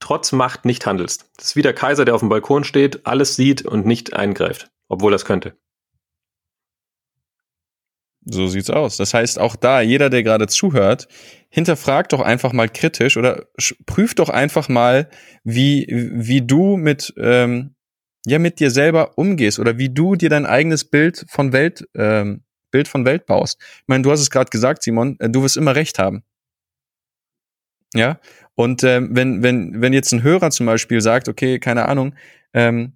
trotz Macht nicht handelst. Das ist wie der Kaiser, der auf dem Balkon steht, alles sieht und nicht eingreift, obwohl es könnte. So sieht's aus. Das heißt, auch da, jeder, der gerade zuhört, hinterfragt doch einfach mal kritisch oder prüft doch einfach mal, wie, wie du mit, ähm, ja, mit dir selber umgehst oder wie du dir dein eigenes Bild von Welt, ähm, Bild von Welt baust. Ich meine, du hast es gerade gesagt, Simon, äh, du wirst immer recht haben. Ja. Und ähm, wenn, wenn, wenn jetzt ein Hörer zum Beispiel sagt, okay, keine Ahnung, ähm,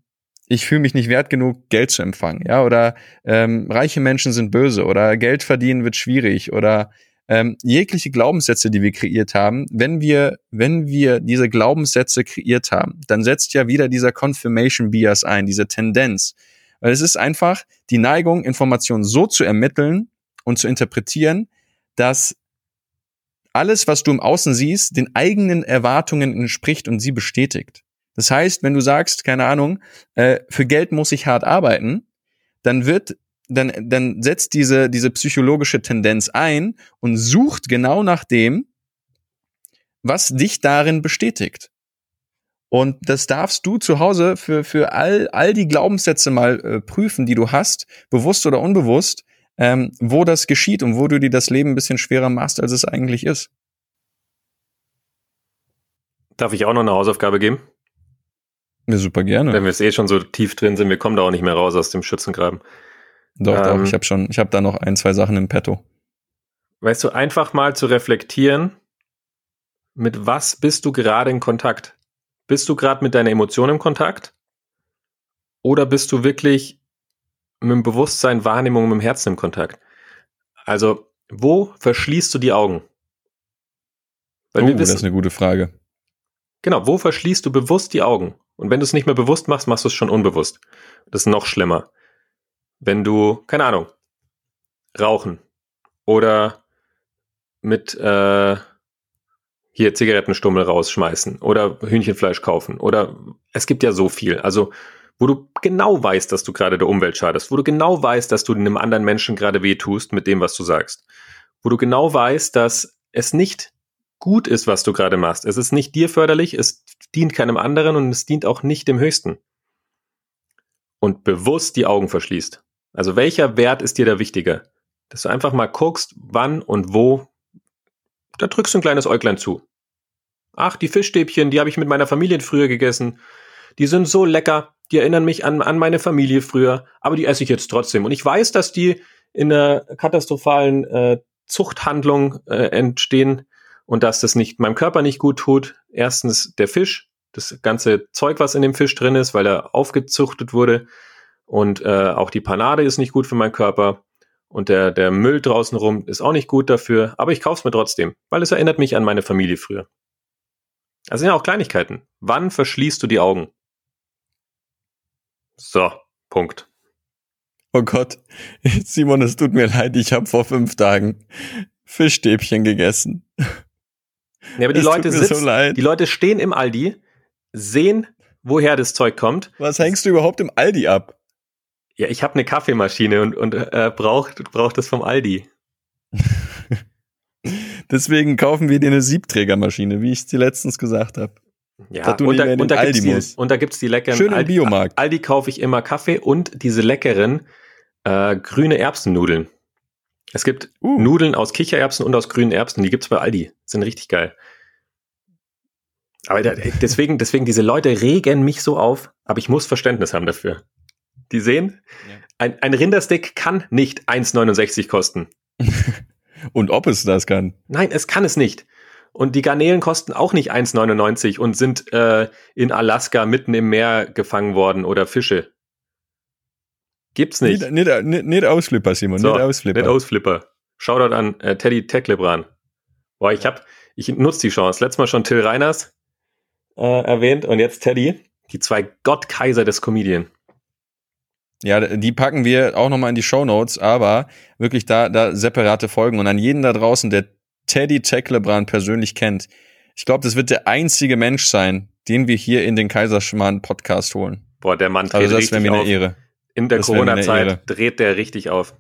ich fühle mich nicht wert genug, Geld zu empfangen, ja, oder ähm, reiche Menschen sind böse oder Geld verdienen wird schwierig oder ähm, jegliche Glaubenssätze, die wir kreiert haben, wenn wir, wenn wir diese Glaubenssätze kreiert haben, dann setzt ja wieder dieser Confirmation Bias ein, diese Tendenz. Weil es ist einfach die Neigung, Informationen so zu ermitteln und zu interpretieren, dass alles, was du im Außen siehst, den eigenen Erwartungen entspricht und sie bestätigt. Das heißt, wenn du sagst, keine Ahnung, äh, für Geld muss ich hart arbeiten, dann wird, dann, dann setzt diese, diese psychologische Tendenz ein und sucht genau nach dem, was dich darin bestätigt. Und das darfst du zu Hause für, für all, all die Glaubenssätze mal äh, prüfen, die du hast, bewusst oder unbewusst, ähm, wo das geschieht und wo du dir das Leben ein bisschen schwerer machst, als es eigentlich ist. Darf ich auch noch eine Hausaufgabe geben? Ja, super gerne. Wenn wir es eh schon so tief drin sind, wir kommen da auch nicht mehr raus aus dem Schützengraben. Doch, ähm, doch, ich habe schon, ich habe da noch ein, zwei Sachen im Petto. Weißt du, einfach mal zu reflektieren, mit was bist du gerade in Kontakt? Bist du gerade mit deiner Emotion im Kontakt? Oder bist du wirklich mit dem Bewusstsein, Wahrnehmung, mit dem Herzen im Kontakt? Also, wo verschließt du die Augen? Weil oh, wissen, das ist eine gute Frage. Genau, wo verschließt du bewusst die Augen? Und wenn du es nicht mehr bewusst machst, machst du es schon unbewusst. Das ist noch schlimmer. Wenn du, keine Ahnung, rauchen oder mit äh, hier Zigarettenstummel rausschmeißen oder Hühnchenfleisch kaufen oder es gibt ja so viel. Also wo du genau weißt, dass du gerade der Umwelt schadest, wo du genau weißt, dass du einem anderen Menschen gerade wehtust mit dem, was du sagst, wo du genau weißt, dass es nicht gut ist, was du gerade machst. Es ist nicht dir förderlich, es dient keinem anderen und es dient auch nicht dem Höchsten. Und bewusst die Augen verschließt. Also welcher Wert ist dir da wichtiger? Dass du einfach mal guckst, wann und wo. Da drückst du ein kleines Äuglein zu. Ach, die Fischstäbchen, die habe ich mit meiner Familie früher gegessen. Die sind so lecker, die erinnern mich an, an meine Familie früher, aber die esse ich jetzt trotzdem. Und ich weiß, dass die in einer katastrophalen äh, Zuchthandlung äh, entstehen, und dass das nicht meinem Körper nicht gut tut. Erstens der Fisch, das ganze Zeug, was in dem Fisch drin ist, weil er aufgezuchtet wurde und äh, auch die Panade ist nicht gut für meinen Körper und der, der Müll draußen rum ist auch nicht gut dafür, aber ich kaufe es mir trotzdem, weil es erinnert mich an meine Familie früher. Das sind ja auch Kleinigkeiten. Wann verschließt du die Augen? So, Punkt. Oh Gott, Simon, es tut mir leid, ich habe vor fünf Tagen Fischstäbchen gegessen. Ja, aber die Leute sitzen, so die Leute stehen im Aldi, sehen, woher das Zeug kommt. Was hängst du überhaupt im Aldi ab? Ja, ich habe eine Kaffeemaschine und, und äh, braucht braucht das vom Aldi. Deswegen kaufen wir dir eine Siebträgermaschine, wie ich es dir letztens gesagt habe. Ja, und da, und, da die, und da gibt's die leckeren Schön Aldi, Biomarkt. Aldi kaufe ich immer Kaffee und diese leckeren äh, grüne Erbsennudeln. Es gibt uh. Nudeln aus Kichererbsen und aus grünen Erbsen, die gibt's bei Aldi. Sind richtig geil. Aber deswegen, deswegen, diese Leute regen mich so auf, aber ich muss Verständnis haben dafür. Die sehen, ja. ein, ein Rindersteak kann nicht 1,69 kosten. und ob es das kann. Nein, es kann es nicht. Und die Garnelen kosten auch nicht 1,99 und sind äh, in Alaska mitten im Meer gefangen worden oder Fische. Gibt's nicht. Nicht, nicht, nicht, nicht Ausflipper, Simon, so, nicht Ausflipper. Nicht Ausflipper. Shoutout an äh, Teddy Teklebran. Boah, ich hab, ich nutze die Chance. Letztes Mal schon Till Reiners äh, erwähnt und jetzt Teddy. Die zwei Gottkaiser des Comedian. Ja, die packen wir auch nochmal in die Show Notes, aber wirklich da, da separate Folgen. Und an jeden da draußen, der Teddy Tecklebrand persönlich kennt, ich glaube, das wird der einzige Mensch sein, den wir hier in den Kaiserschmarrn Podcast holen. Boah, der Mann dreht also das richtig mir eine Ehre. In der Corona-Zeit dreht der richtig auf.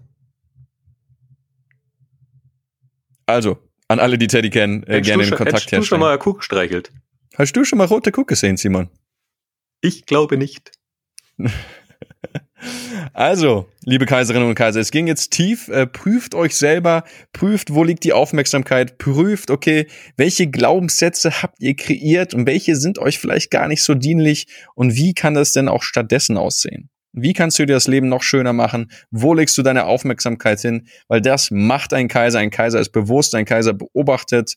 Also, an alle, die Teddy kennen, äh, gerne den Kontakt herstellen. Hast du schon mal Kuck gestreichelt? Hast du schon mal rote Kuck gesehen, Simon? Ich glaube nicht. Also, liebe Kaiserinnen und Kaiser, es ging jetzt tief. Äh, prüft euch selber, prüft, wo liegt die Aufmerksamkeit, prüft, okay, welche Glaubenssätze habt ihr kreiert und welche sind euch vielleicht gar nicht so dienlich und wie kann das denn auch stattdessen aussehen? Wie kannst du dir das Leben noch schöner machen? Wo legst du deine Aufmerksamkeit hin? Weil das macht ein Kaiser. Ein Kaiser ist bewusst, ein Kaiser beobachtet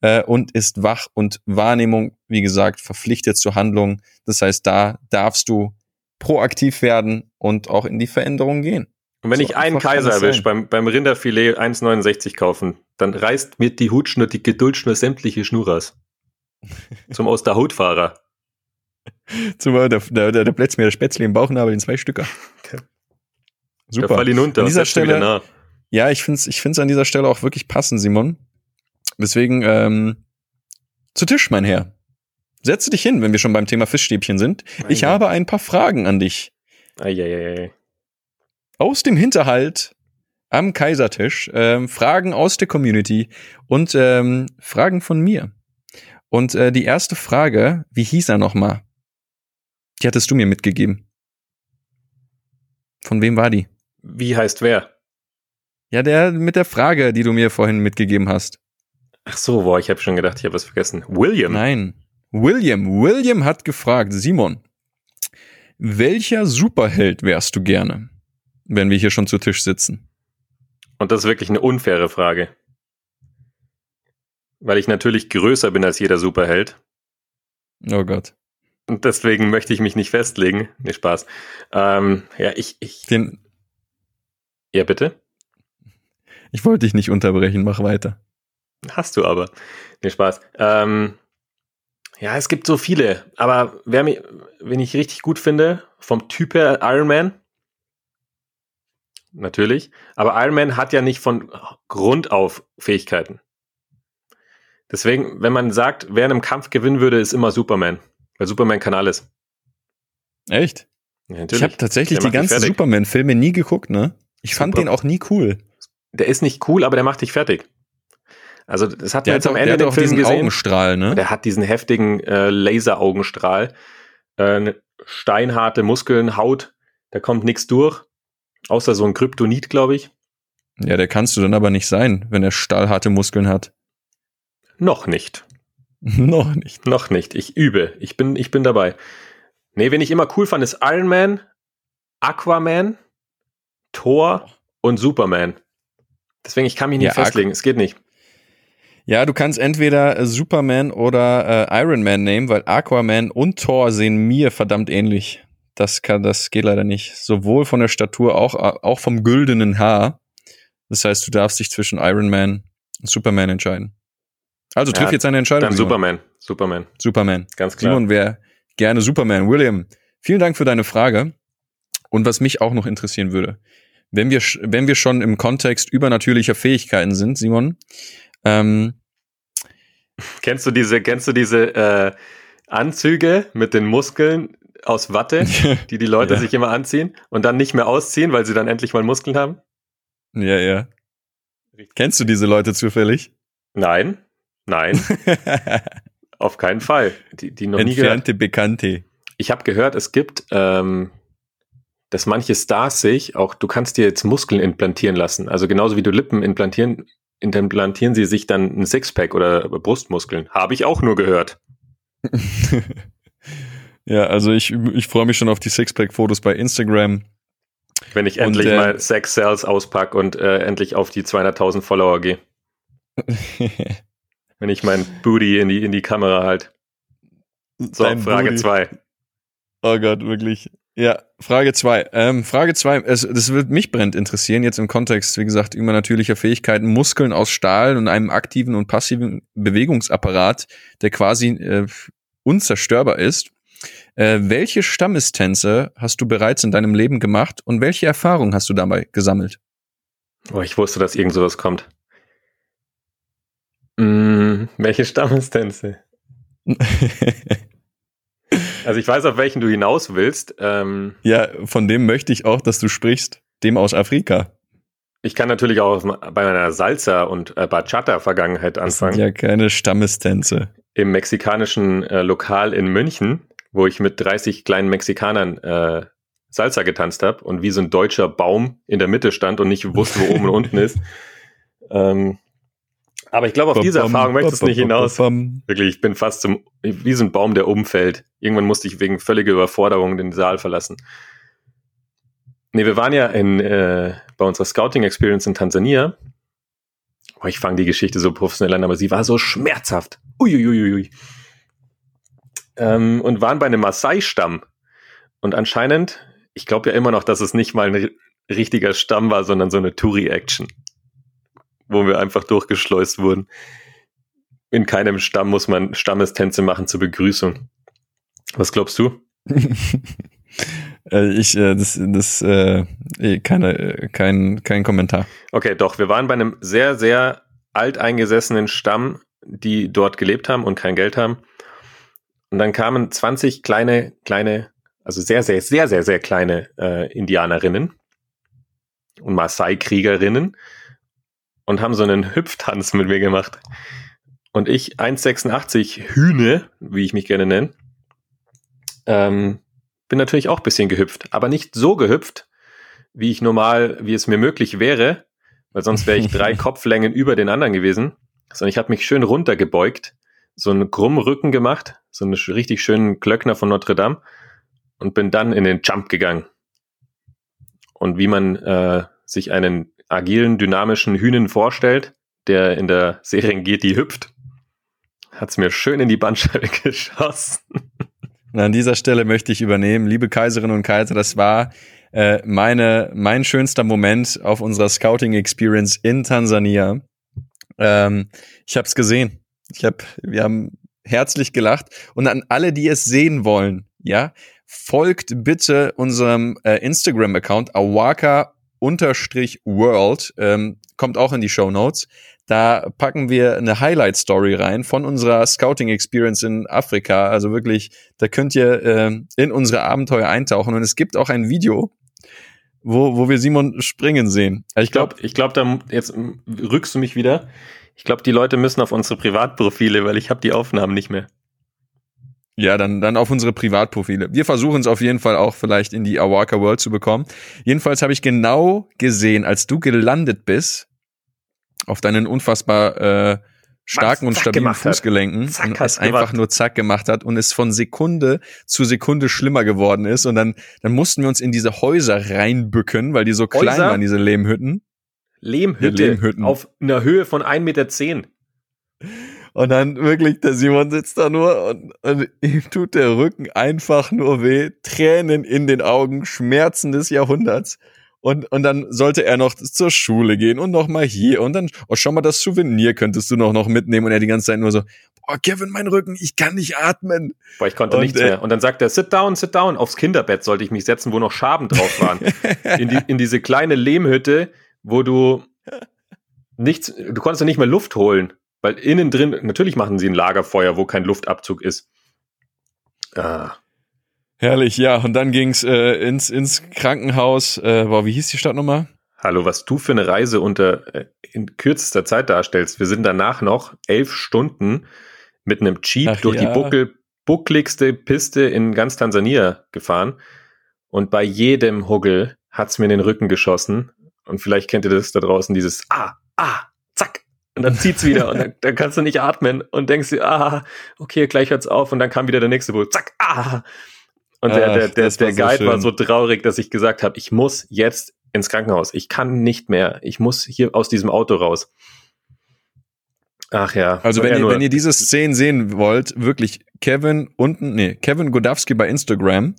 äh, und ist wach und Wahrnehmung, wie gesagt, verpflichtet zur Handlung. Das heißt, da darfst du proaktiv werden und auch in die Veränderung gehen. Und wenn so ich einen Kaiser erwische, beim, beim Rinderfilet 1,69 kaufen, dann reißt mir die Hutschnur, die Geduldschnur sämtliche Schnur raus. Zum aus der Hautfahrer. Zum, der, der, der, der plätzt mir der Spätzle im Bauchnabel in zwei Stücke. Super. Da fall ihn unter. An dieser Stelle, ja, ich finde es ich find's an dieser Stelle auch wirklich passend, Simon. Deswegen, ähm, zu Tisch, mein Herr. Setze dich hin, wenn wir schon beim Thema Fischstäbchen sind. Ich Eieiei. habe ein paar Fragen an dich. Eieiei. Aus dem Hinterhalt am Kaisertisch, ähm, Fragen aus der Community und ähm, Fragen von mir. Und äh, die erste Frage, wie hieß er nochmal? Die hattest du mir mitgegeben. Von wem war die? Wie heißt wer? Ja, der mit der Frage, die du mir vorhin mitgegeben hast. Ach so, boah, ich habe schon gedacht, ich habe was vergessen. William. Nein. William. William hat gefragt, Simon, welcher Superheld wärst du gerne, wenn wir hier schon zu Tisch sitzen? Und das ist wirklich eine unfaire Frage. Weil ich natürlich größer bin als jeder Superheld. Oh Gott. Und deswegen möchte ich mich nicht festlegen. Nee, Spaß. Ähm, ja, ich, ich. Den. Ja, bitte? Ich wollte dich nicht unterbrechen, mach weiter. Hast du aber. Nee, Spaß. Ähm, ja, es gibt so viele, aber wer mich, wenn ich richtig gut finde, vom Typ her Iron Man. Natürlich. Aber Iron Man hat ja nicht von Grund auf Fähigkeiten. Deswegen, wenn man sagt, wer in einem Kampf gewinnen würde, ist immer Superman. Weil Superman kann alles. Echt? Ja, ich habe tatsächlich der die ganzen Superman-Filme nie geguckt, ne? Ich Super. fand den auch nie cool. Der ist nicht cool, aber der macht dich fertig. Also das hat der man jetzt am Ende den Film gesehen. Augenstrahl, ne? Der hat diesen heftigen äh, Laseraugenstrahl, äh, steinharte Muskeln, Haut, da kommt nichts durch, außer so ein Kryptonit, glaube ich. Ja, der kannst du dann aber nicht sein, wenn er stahlharte Muskeln hat. Noch nicht. Noch nicht. Noch nicht. Ich übe. Ich bin, ich bin dabei. Nee, wen ich immer cool fand, ist Iron Man, Aquaman, Thor und Superman. Deswegen, ich kann mich nicht ja, festlegen. es geht nicht. Ja, du kannst entweder Superman oder äh, Iron Man nehmen, weil Aquaman und Thor sehen mir verdammt ähnlich. Das kann, das geht leider nicht. Sowohl von der Statur, auch, auch vom güldenen Haar. Das heißt, du darfst dich zwischen Iron Man und Superman entscheiden. Also triff ja, jetzt eine Entscheidung. Dann. Superman. Superman. Superman. Ganz klar. Simon wäre gerne Superman. William, vielen Dank für deine Frage. Und was mich auch noch interessieren würde, wenn wir, wenn wir schon im Kontext übernatürlicher Fähigkeiten sind, Simon, ähm, kennst du diese, kennst du diese äh, Anzüge mit den Muskeln aus Watte, die die Leute ja. sich immer anziehen und dann nicht mehr ausziehen, weil sie dann endlich mal Muskeln haben? Ja, ja. Kennst du diese Leute zufällig? Nein. Nein. Auf keinen Fall. Die, die noch Entfernte nie Bekannte. Ich habe gehört, es gibt, ähm, dass manche Stars sich auch, du kannst dir jetzt Muskeln implantieren lassen. Also genauso wie du Lippen implantieren, implantieren sie sich dann ein Sixpack oder Brustmuskeln. Habe ich auch nur gehört. ja, also ich, ich freue mich schon auf die Sixpack-Fotos bei Instagram. Wenn ich endlich und, äh, mal Sex Cells auspacke und äh, endlich auf die 200.000 Follower gehe. Wenn ich mein Booty in die, in die Kamera halt. So, Dein Frage 2. Oh Gott, wirklich. Ja, Frage 2. Ähm, Frage 2, das wird mich brennt interessieren, jetzt im Kontext, wie gesagt, übernatürlicher Fähigkeiten, Muskeln aus Stahl und einem aktiven und passiven Bewegungsapparat, der quasi äh, unzerstörbar ist. Äh, welche Stammestänze hast du bereits in deinem Leben gemacht und welche Erfahrungen hast du dabei gesammelt? Oh, ich wusste, dass irgend sowas kommt. Mm, welche Stammestänze? also ich weiß, auf welchen du hinaus willst. Ähm, ja, von dem möchte ich auch, dass du sprichst, dem aus Afrika. Ich kann natürlich auch bei meiner Salsa- und äh, Bachata-Vergangenheit anfangen. Das sind ja keine Stammestänze. Im mexikanischen äh, Lokal in München wo ich mit 30 kleinen Mexikanern äh, Salsa getanzt habe und wie so ein deutscher Baum in der Mitte stand und nicht wusste, wo oben und unten ist. Ähm, aber ich glaube, auf diese Erfahrung möchtest du nicht hinaus. Wirklich, ich bin fast zum, wie so ein Baum, der umfällt. Irgendwann musste ich wegen völliger Überforderung den Saal verlassen. Nee, wir waren ja in, äh, bei unserer Scouting-Experience in Tansania. Oh, ich fange die Geschichte so professionell an, aber sie war so schmerzhaft. Uiuiuiui ähm, und waren bei einem Maasai-Stamm. Und anscheinend, ich glaube ja immer noch, dass es nicht mal ein richtiger Stamm war, sondern so eine Touri-Action, wo wir einfach durchgeschleust wurden. In keinem Stamm muss man Stammestänze machen zur Begrüßung. Was glaubst du? Äh, ich, äh, das, das, äh, eh, keine, äh, kein, kein Kommentar. Okay, doch, wir waren bei einem sehr, sehr alteingesessenen Stamm, die dort gelebt haben und kein Geld haben. Und dann kamen 20 kleine, kleine, also sehr, sehr, sehr, sehr, sehr kleine äh, Indianerinnen und Maasai-Kriegerinnen und haben so einen Hüpftanz mit mir gemacht. Und ich, 1,86 Hühne, wie ich mich gerne nenne, ähm, bin natürlich auch bisschen gehüpft, aber nicht so gehüpft, wie ich normal, wie es mir möglich wäre, weil sonst wäre ich drei Kopflängen über den anderen gewesen, sondern ich habe mich schön runtergebeugt so einen krummen Rücken gemacht, so einen richtig schönen Klöckner von Notre Dame und bin dann in den Jump gegangen. Und wie man äh, sich einen agilen, dynamischen Hühnen vorstellt, der in der Serengeti hüpft, hat's mir schön in die Bandscheibe geschossen. An dieser Stelle möchte ich übernehmen, liebe Kaiserinnen und Kaiser, das war äh, meine, mein schönster Moment auf unserer Scouting Experience in Tansania. Ähm, ich habe es gesehen. Ich habe, wir haben herzlich gelacht. Und an alle, die es sehen wollen, ja, folgt bitte unserem äh, Instagram-Account awaka-world, ähm, kommt auch in die Show Notes. Da packen wir eine Highlight-Story rein von unserer Scouting-Experience in Afrika. Also wirklich, da könnt ihr äh, in unsere Abenteuer eintauchen. Und es gibt auch ein Video, wo, wo wir Simon springen sehen. Also ich glaube, ich glaube, da jetzt rückst du mich wieder. Ich glaube, die Leute müssen auf unsere Privatprofile, weil ich habe die Aufnahmen nicht mehr. Ja, dann, dann auf unsere Privatprofile. Wir versuchen es auf jeden Fall auch vielleicht in die Awaka World zu bekommen. Jedenfalls habe ich genau gesehen, als du gelandet bist, auf deinen unfassbar äh, starken und stabilen Fußgelenken zack, und es einfach nur zack gemacht hat und es von Sekunde zu Sekunde schlimmer geworden ist und dann dann mussten wir uns in diese Häuser reinbücken, weil die so Häuser? klein waren, diese Lehmhütten. Lehmhütte Lehmhütten. auf einer Höhe von 1,10 Meter. Und dann wirklich, der Simon sitzt da nur und, und ihm tut der Rücken einfach nur weh, Tränen in den Augen, Schmerzen des Jahrhunderts. Und, und dann sollte er noch zur Schule gehen und noch mal hier und dann, oh, schau mal, das Souvenir könntest du noch, noch mitnehmen. Und er die ganze Zeit nur so, oh, Kevin, mein Rücken, ich kann nicht atmen. Boah, ich konnte und, nichts mehr. Und dann sagt er, sit down, sit down. Aufs Kinderbett sollte ich mich setzen, wo noch Schaben drauf waren. in, die, in diese kleine Lehmhütte, wo du nichts, du konntest ja nicht mehr Luft holen, weil innen drin, natürlich machen sie ein Lagerfeuer, wo kein Luftabzug ist. Ah. Herrlich, ja. Und dann ging's äh, ins, ins Krankenhaus. Äh, boah, wie hieß die Stadt nochmal? Hallo, was du für eine Reise unter äh, in kürzester Zeit darstellst. Wir sind danach noch elf Stunden mit einem Jeep Ach, durch ja. die Buckel, buckligste Piste in ganz Tansania gefahren. Und bei jedem Huggel hat's mir in den Rücken geschossen. Und vielleicht kennt ihr das da draußen, dieses Ah, ah. Und dann zieht's wieder und dann, dann kannst du nicht atmen und denkst dir, ah, okay, gleich hört's auf und dann kam wieder der nächste Bull, zack, ah. Und der, der, der, der Guide war so traurig, dass ich gesagt habe, ich muss jetzt ins Krankenhaus. Ich kann nicht mehr. Ich muss hier aus diesem Auto raus. Ach ja. Also wenn ihr, wenn ihr diese Szenen sehen wollt, wirklich Kevin unten, nee, Kevin Godowski bei Instagram.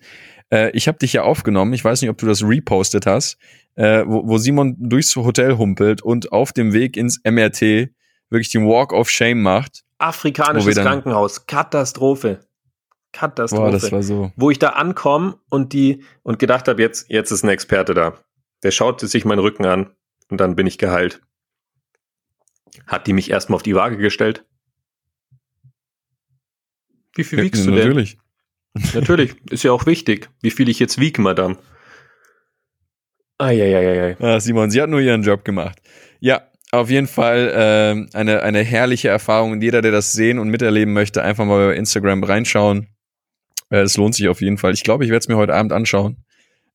Äh, ich habe dich ja aufgenommen. Ich weiß nicht, ob du das repostet hast, äh, wo, wo Simon durchs Hotel humpelt und auf dem Weg ins MRT wirklich den Walk of Shame macht. Afrikanisches Krankenhaus. Katastrophe. Katastrophe. Boah, das war so. Wo ich da ankomme und die und gedacht habe, jetzt, jetzt ist ein Experte da. Der schaut sich meinen Rücken an und dann bin ich geheilt. Hat die mich erstmal auf die Waage gestellt? Wie viel wiegst ja, du denn? Natürlich. Natürlich, ist ja auch wichtig, wie viel ich jetzt wiege, Madame. Eieieiei. Ah, Simon, sie hat nur ihren Job gemacht. Ja, auf jeden Fall äh, eine, eine herrliche Erfahrung. Und jeder, der das sehen und miterleben möchte, einfach mal bei Instagram reinschauen. Äh, es lohnt sich auf jeden Fall. Ich glaube, ich werde es mir heute Abend anschauen.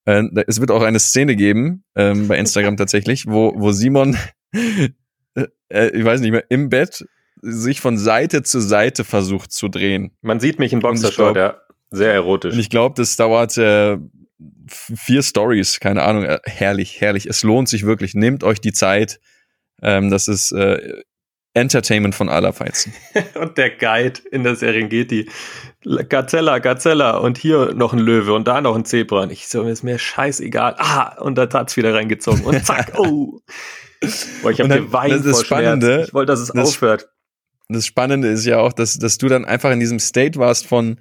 Äh, es wird auch eine Szene geben, ähm, bei Instagram tatsächlich, wo, wo Simon äh, ich weiß nicht mehr, im Bett sich von Seite zu Seite versucht zu drehen. Man sieht mich in Boxershort, ja. Sehr erotisch. Und ich glaube, das dauert äh, vier Stories, keine Ahnung. Äh, herrlich, herrlich. Es lohnt sich wirklich. Nehmt euch die Zeit. Ähm, das ist äh, Entertainment von aller Feinsten. und der Guide in der Serengeti. Gazella, Gazella und hier noch ein Löwe und da noch ein Zebra. Und ich so, ist mir scheißegal. Ah, und da hat's wieder reingezogen. Und zack, oh. Boah, ich habe Wein das, das Spannende, Ich wollte, dass es das, aufhört. Das Spannende ist ja auch, dass, dass du dann einfach in diesem State warst von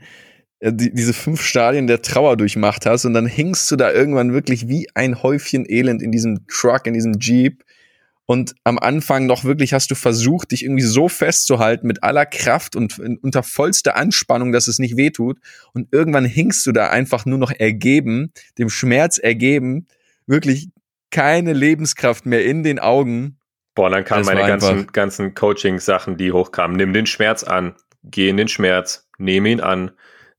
die, diese fünf Stadien der Trauer durchmacht hast und dann hingst du da irgendwann wirklich wie ein Häufchen Elend in diesem Truck, in diesem Jeep und am Anfang noch wirklich hast du versucht, dich irgendwie so festzuhalten mit aller Kraft und unter vollster Anspannung, dass es nicht wehtut. Und irgendwann hingst du da einfach nur noch ergeben, dem Schmerz ergeben, wirklich keine Lebenskraft mehr in den Augen. Boah, dann kamen meine ganzen, ganzen Coaching-Sachen, die hochkamen. Nimm den Schmerz an, geh in den Schmerz, nehme ihn an,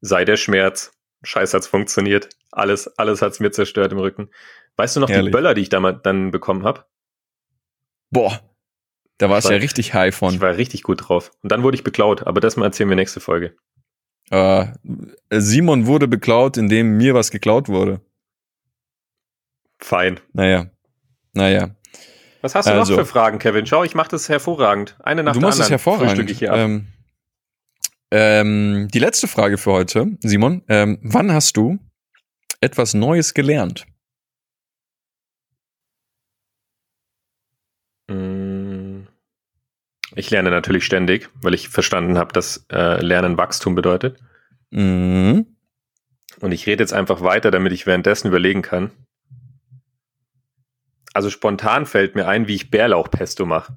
sei der Schmerz. Scheiß hat's funktioniert. Alles, alles hat's mir zerstört im Rücken. Weißt du noch Ehrlich? die Böller, die ich damals dann bekommen habe? Boah, da warst du ja richtig high von. Ich war richtig gut drauf. Und dann wurde ich beklaut, aber das mal erzählen wir nächste Folge. Äh, Simon wurde beklaut, indem mir was geklaut wurde. Fein. Naja. Naja. Was hast du also, noch für Fragen, Kevin? Schau, ich mache das hervorragend. Eine nach du der machst anderen. es hervorragend. Ich hier ab. Ähm, ähm, die letzte Frage für heute, Simon. Ähm, wann hast du etwas Neues gelernt? Mm. Ich lerne natürlich ständig, weil ich verstanden habe, dass äh, Lernen Wachstum bedeutet. Mhm. Und ich rede jetzt einfach weiter, damit ich währenddessen überlegen kann. Also spontan fällt mir ein, wie ich Bärlauchpesto mache.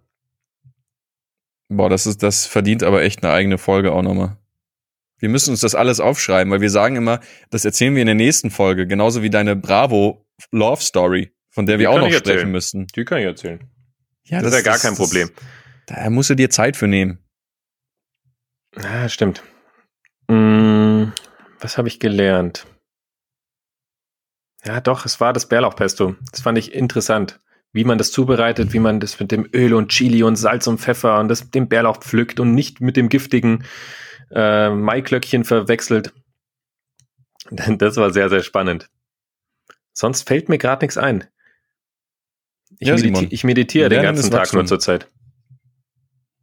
Boah, das ist, das verdient aber echt eine eigene Folge auch nochmal. Wir müssen uns das alles aufschreiben, weil wir sagen immer, das erzählen wir in der nächsten Folge, genauso wie deine Bravo Love Story, von der Die wir auch noch sprechen müssen. Die kann ich erzählen. Ja, das, das ist ja gar kein Problem. Da musst du dir Zeit für nehmen. Ah, stimmt. Hm, was habe ich gelernt? Ja, doch, es war das Bärlauchpesto. Das fand ich interessant. Wie man das zubereitet, wie man das mit dem Öl und Chili und Salz und Pfeffer und das dem Bärlauch pflückt und nicht mit dem giftigen äh, Maiklöckchen verwechselt. Das war sehr, sehr spannend. Sonst fällt mir gerade nichts ein. Ich, ja, mediti ich meditiere den ganzen Tag nur zur Zeit.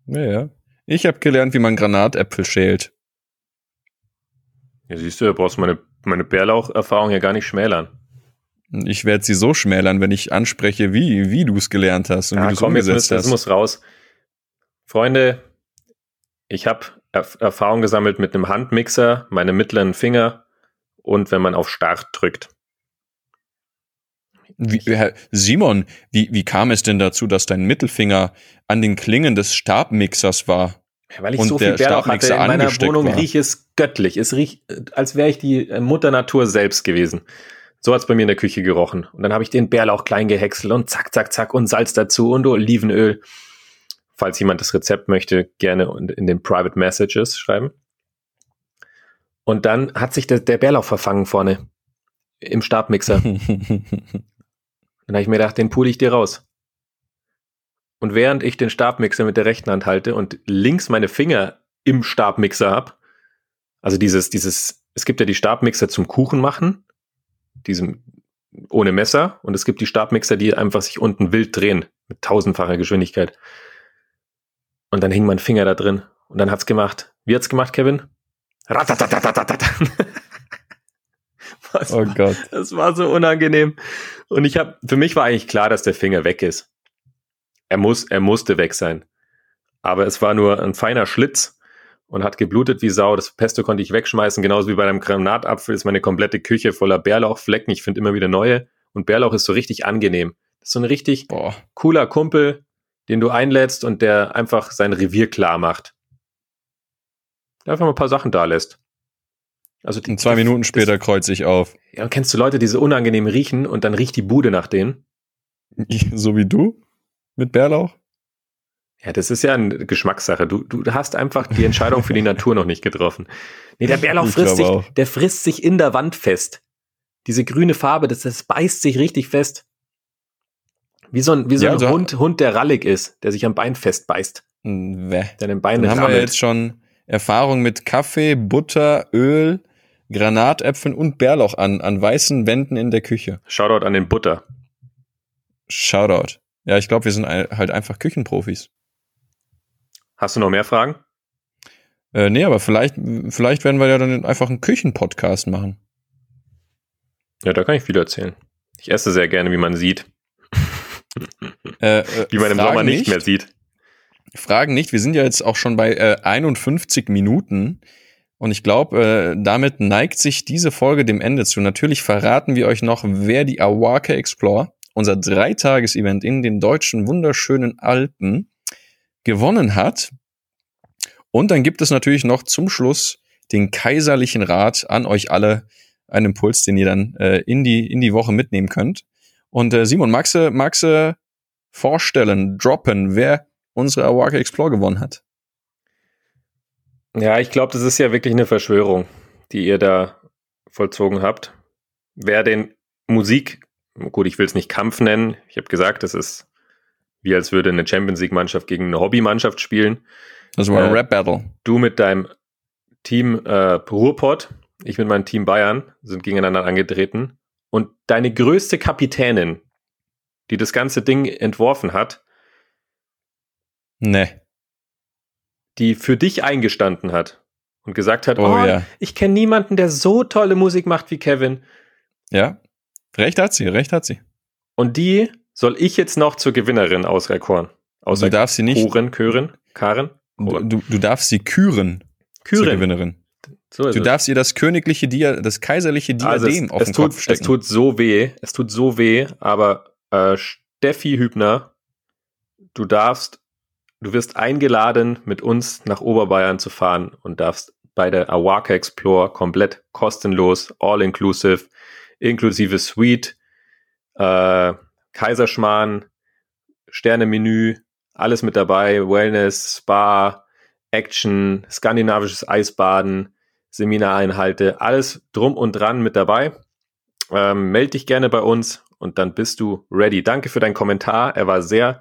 Ja, ja. Ich habe gelernt, wie man Granatäpfel schält. Ja, siehst du, da brauchst du meine, meine Bärlauch-Erfahrung ja gar nicht schmälern. Ich werde sie so schmälern, wenn ich anspreche, wie, wie du es gelernt hast und ja, wie du es umgesetzt jetzt, hast. Das muss raus. Freunde, ich habe Erf Erfahrung gesammelt mit einem Handmixer, meine mittleren Finger und wenn man auf Start drückt. Wie, Herr Simon, wie, wie kam es denn dazu, dass dein Mittelfinger an den Klingen des Stabmixers war? Ja, weil ich und so viel Bärlauch hatte in meiner Wohnung, riecht es göttlich. Es riecht, als wäre ich die Mutter Natur selbst gewesen. So hat's bei mir in der Küche gerochen. Und dann habe ich den Bärlauch klein gehäckselt und zack, zack, zack und Salz dazu und Olivenöl. Falls jemand das Rezept möchte, gerne in den Private Messages schreiben. Und dann hat sich der, der Bärlauch verfangen vorne im Stabmixer. dann habe ich mir gedacht, den pule ich dir raus. Und während ich den Stabmixer mit der rechten Hand halte und links meine Finger im Stabmixer hab, also dieses, dieses es gibt ja die Stabmixer zum Kuchen machen, diesem ohne Messer, und es gibt die Stabmixer, die einfach sich unten wild drehen mit tausendfacher Geschwindigkeit. Und dann hing mein Finger da drin und dann hat's gemacht. Wie hat's gemacht, Kevin? Was oh Gott. Das war so unangenehm. Und ich habe, für mich war eigentlich klar, dass der Finger weg ist. Er muss, er musste weg sein. Aber es war nur ein feiner Schlitz und hat geblutet wie Sau. Das Pesto konnte ich wegschmeißen. Genauso wie bei einem Granatapfel ist meine komplette Küche voller Bärlauchflecken. Ich finde immer wieder neue. Und Bärlauch ist so richtig angenehm. Das ist so ein richtig Boah. cooler Kumpel, den du einlädst und der einfach sein Revier klar macht. Der einfach mal ein paar Sachen da lässt. Also die, und zwei Minuten später kreuze ich auf. Ja, und kennst du Leute, die so unangenehm riechen und dann riecht die Bude nach denen? So wie du? Mit Bärlauch? Ja, das ist ja eine Geschmackssache. Du, du hast einfach die Entscheidung für die Natur noch nicht getroffen. Nee, der Bärlauch frisst sich, der frisst sich in der Wand fest. Diese grüne Farbe, das, das beißt sich richtig fest. Wie so ein, wie so ja, ein also, Hund, Hund, der rallig ist, der sich am Bein festbeißt. Wäh. Der den Bein Dann haben wir jetzt schon Erfahrung mit Kaffee, Butter, Öl, Granatäpfeln und Bärlauch an, an weißen Wänden in der Küche. Shoutout an den Butter. Shoutout. Ja, ich glaube, wir sind halt einfach Küchenprofis. Hast du noch mehr Fragen? Äh, nee, aber vielleicht, vielleicht werden wir ja dann einfach einen Küchenpodcast machen. Ja, da kann ich viel erzählen. Ich esse sehr gerne, wie man sieht. Äh, äh, wie man im Sommer nicht, nicht, mehr sieht. Fragen nicht. Wir sind ja jetzt auch schon bei äh, 51 Minuten. Und ich glaube, äh, damit neigt sich diese Folge dem Ende zu. Natürlich verraten wir euch noch, wer die Awaka Explore, unser Dreitages-Event in den deutschen wunderschönen Alpen, gewonnen hat. Und dann gibt es natürlich noch zum Schluss den kaiserlichen Rat an euch alle, einen Impuls, den ihr dann äh, in, die, in die Woche mitnehmen könnt. Und äh, Simon, magst du, magst du vorstellen, droppen, wer unsere Awaka Explore gewonnen hat? Ja, ich glaube, das ist ja wirklich eine Verschwörung, die ihr da vollzogen habt. Wer den Musik, gut, ich will es nicht Kampf nennen, ich habe gesagt, das ist wie als würde eine Champions League-Mannschaft gegen eine Hobbymannschaft spielen. Das war ein äh, Rap-Battle. Du mit deinem Team äh, Ruhrpott, ich mit meinem Team Bayern sind gegeneinander angetreten. Und deine größte Kapitänin, die das ganze Ding entworfen hat, ne, die für dich eingestanden hat und gesagt hat, oh, oh ja. ich kenne niemanden, der so tolle Musik macht wie Kevin. Ja, recht hat sie, recht hat sie. Und die soll ich jetzt noch zur Gewinnerin auserkoren? Außer du darfst sie nicht. Kuren, Kören, Karen? Du, du, du darfst sie küren. Küren. Zur Gewinnerin. So du darfst ihr das königliche Dia, das kaiserliche also Diadem also es, auf den tut, Kopf stecken. Es tut so weh, es tut so weh, aber äh, Steffi Hübner, du darfst, du wirst eingeladen, mit uns nach Oberbayern zu fahren und darfst bei der Awaka Explore komplett kostenlos, all inclusive, inklusive Suite, äh, Kaiserschmarrn, Sternemenü, alles mit dabei, Wellness, Spa, Action, skandinavisches Eisbaden, Seminareinhalte, alles drum und dran mit dabei. Ähm, meld dich gerne bei uns und dann bist du ready. Danke für deinen Kommentar. Er war sehr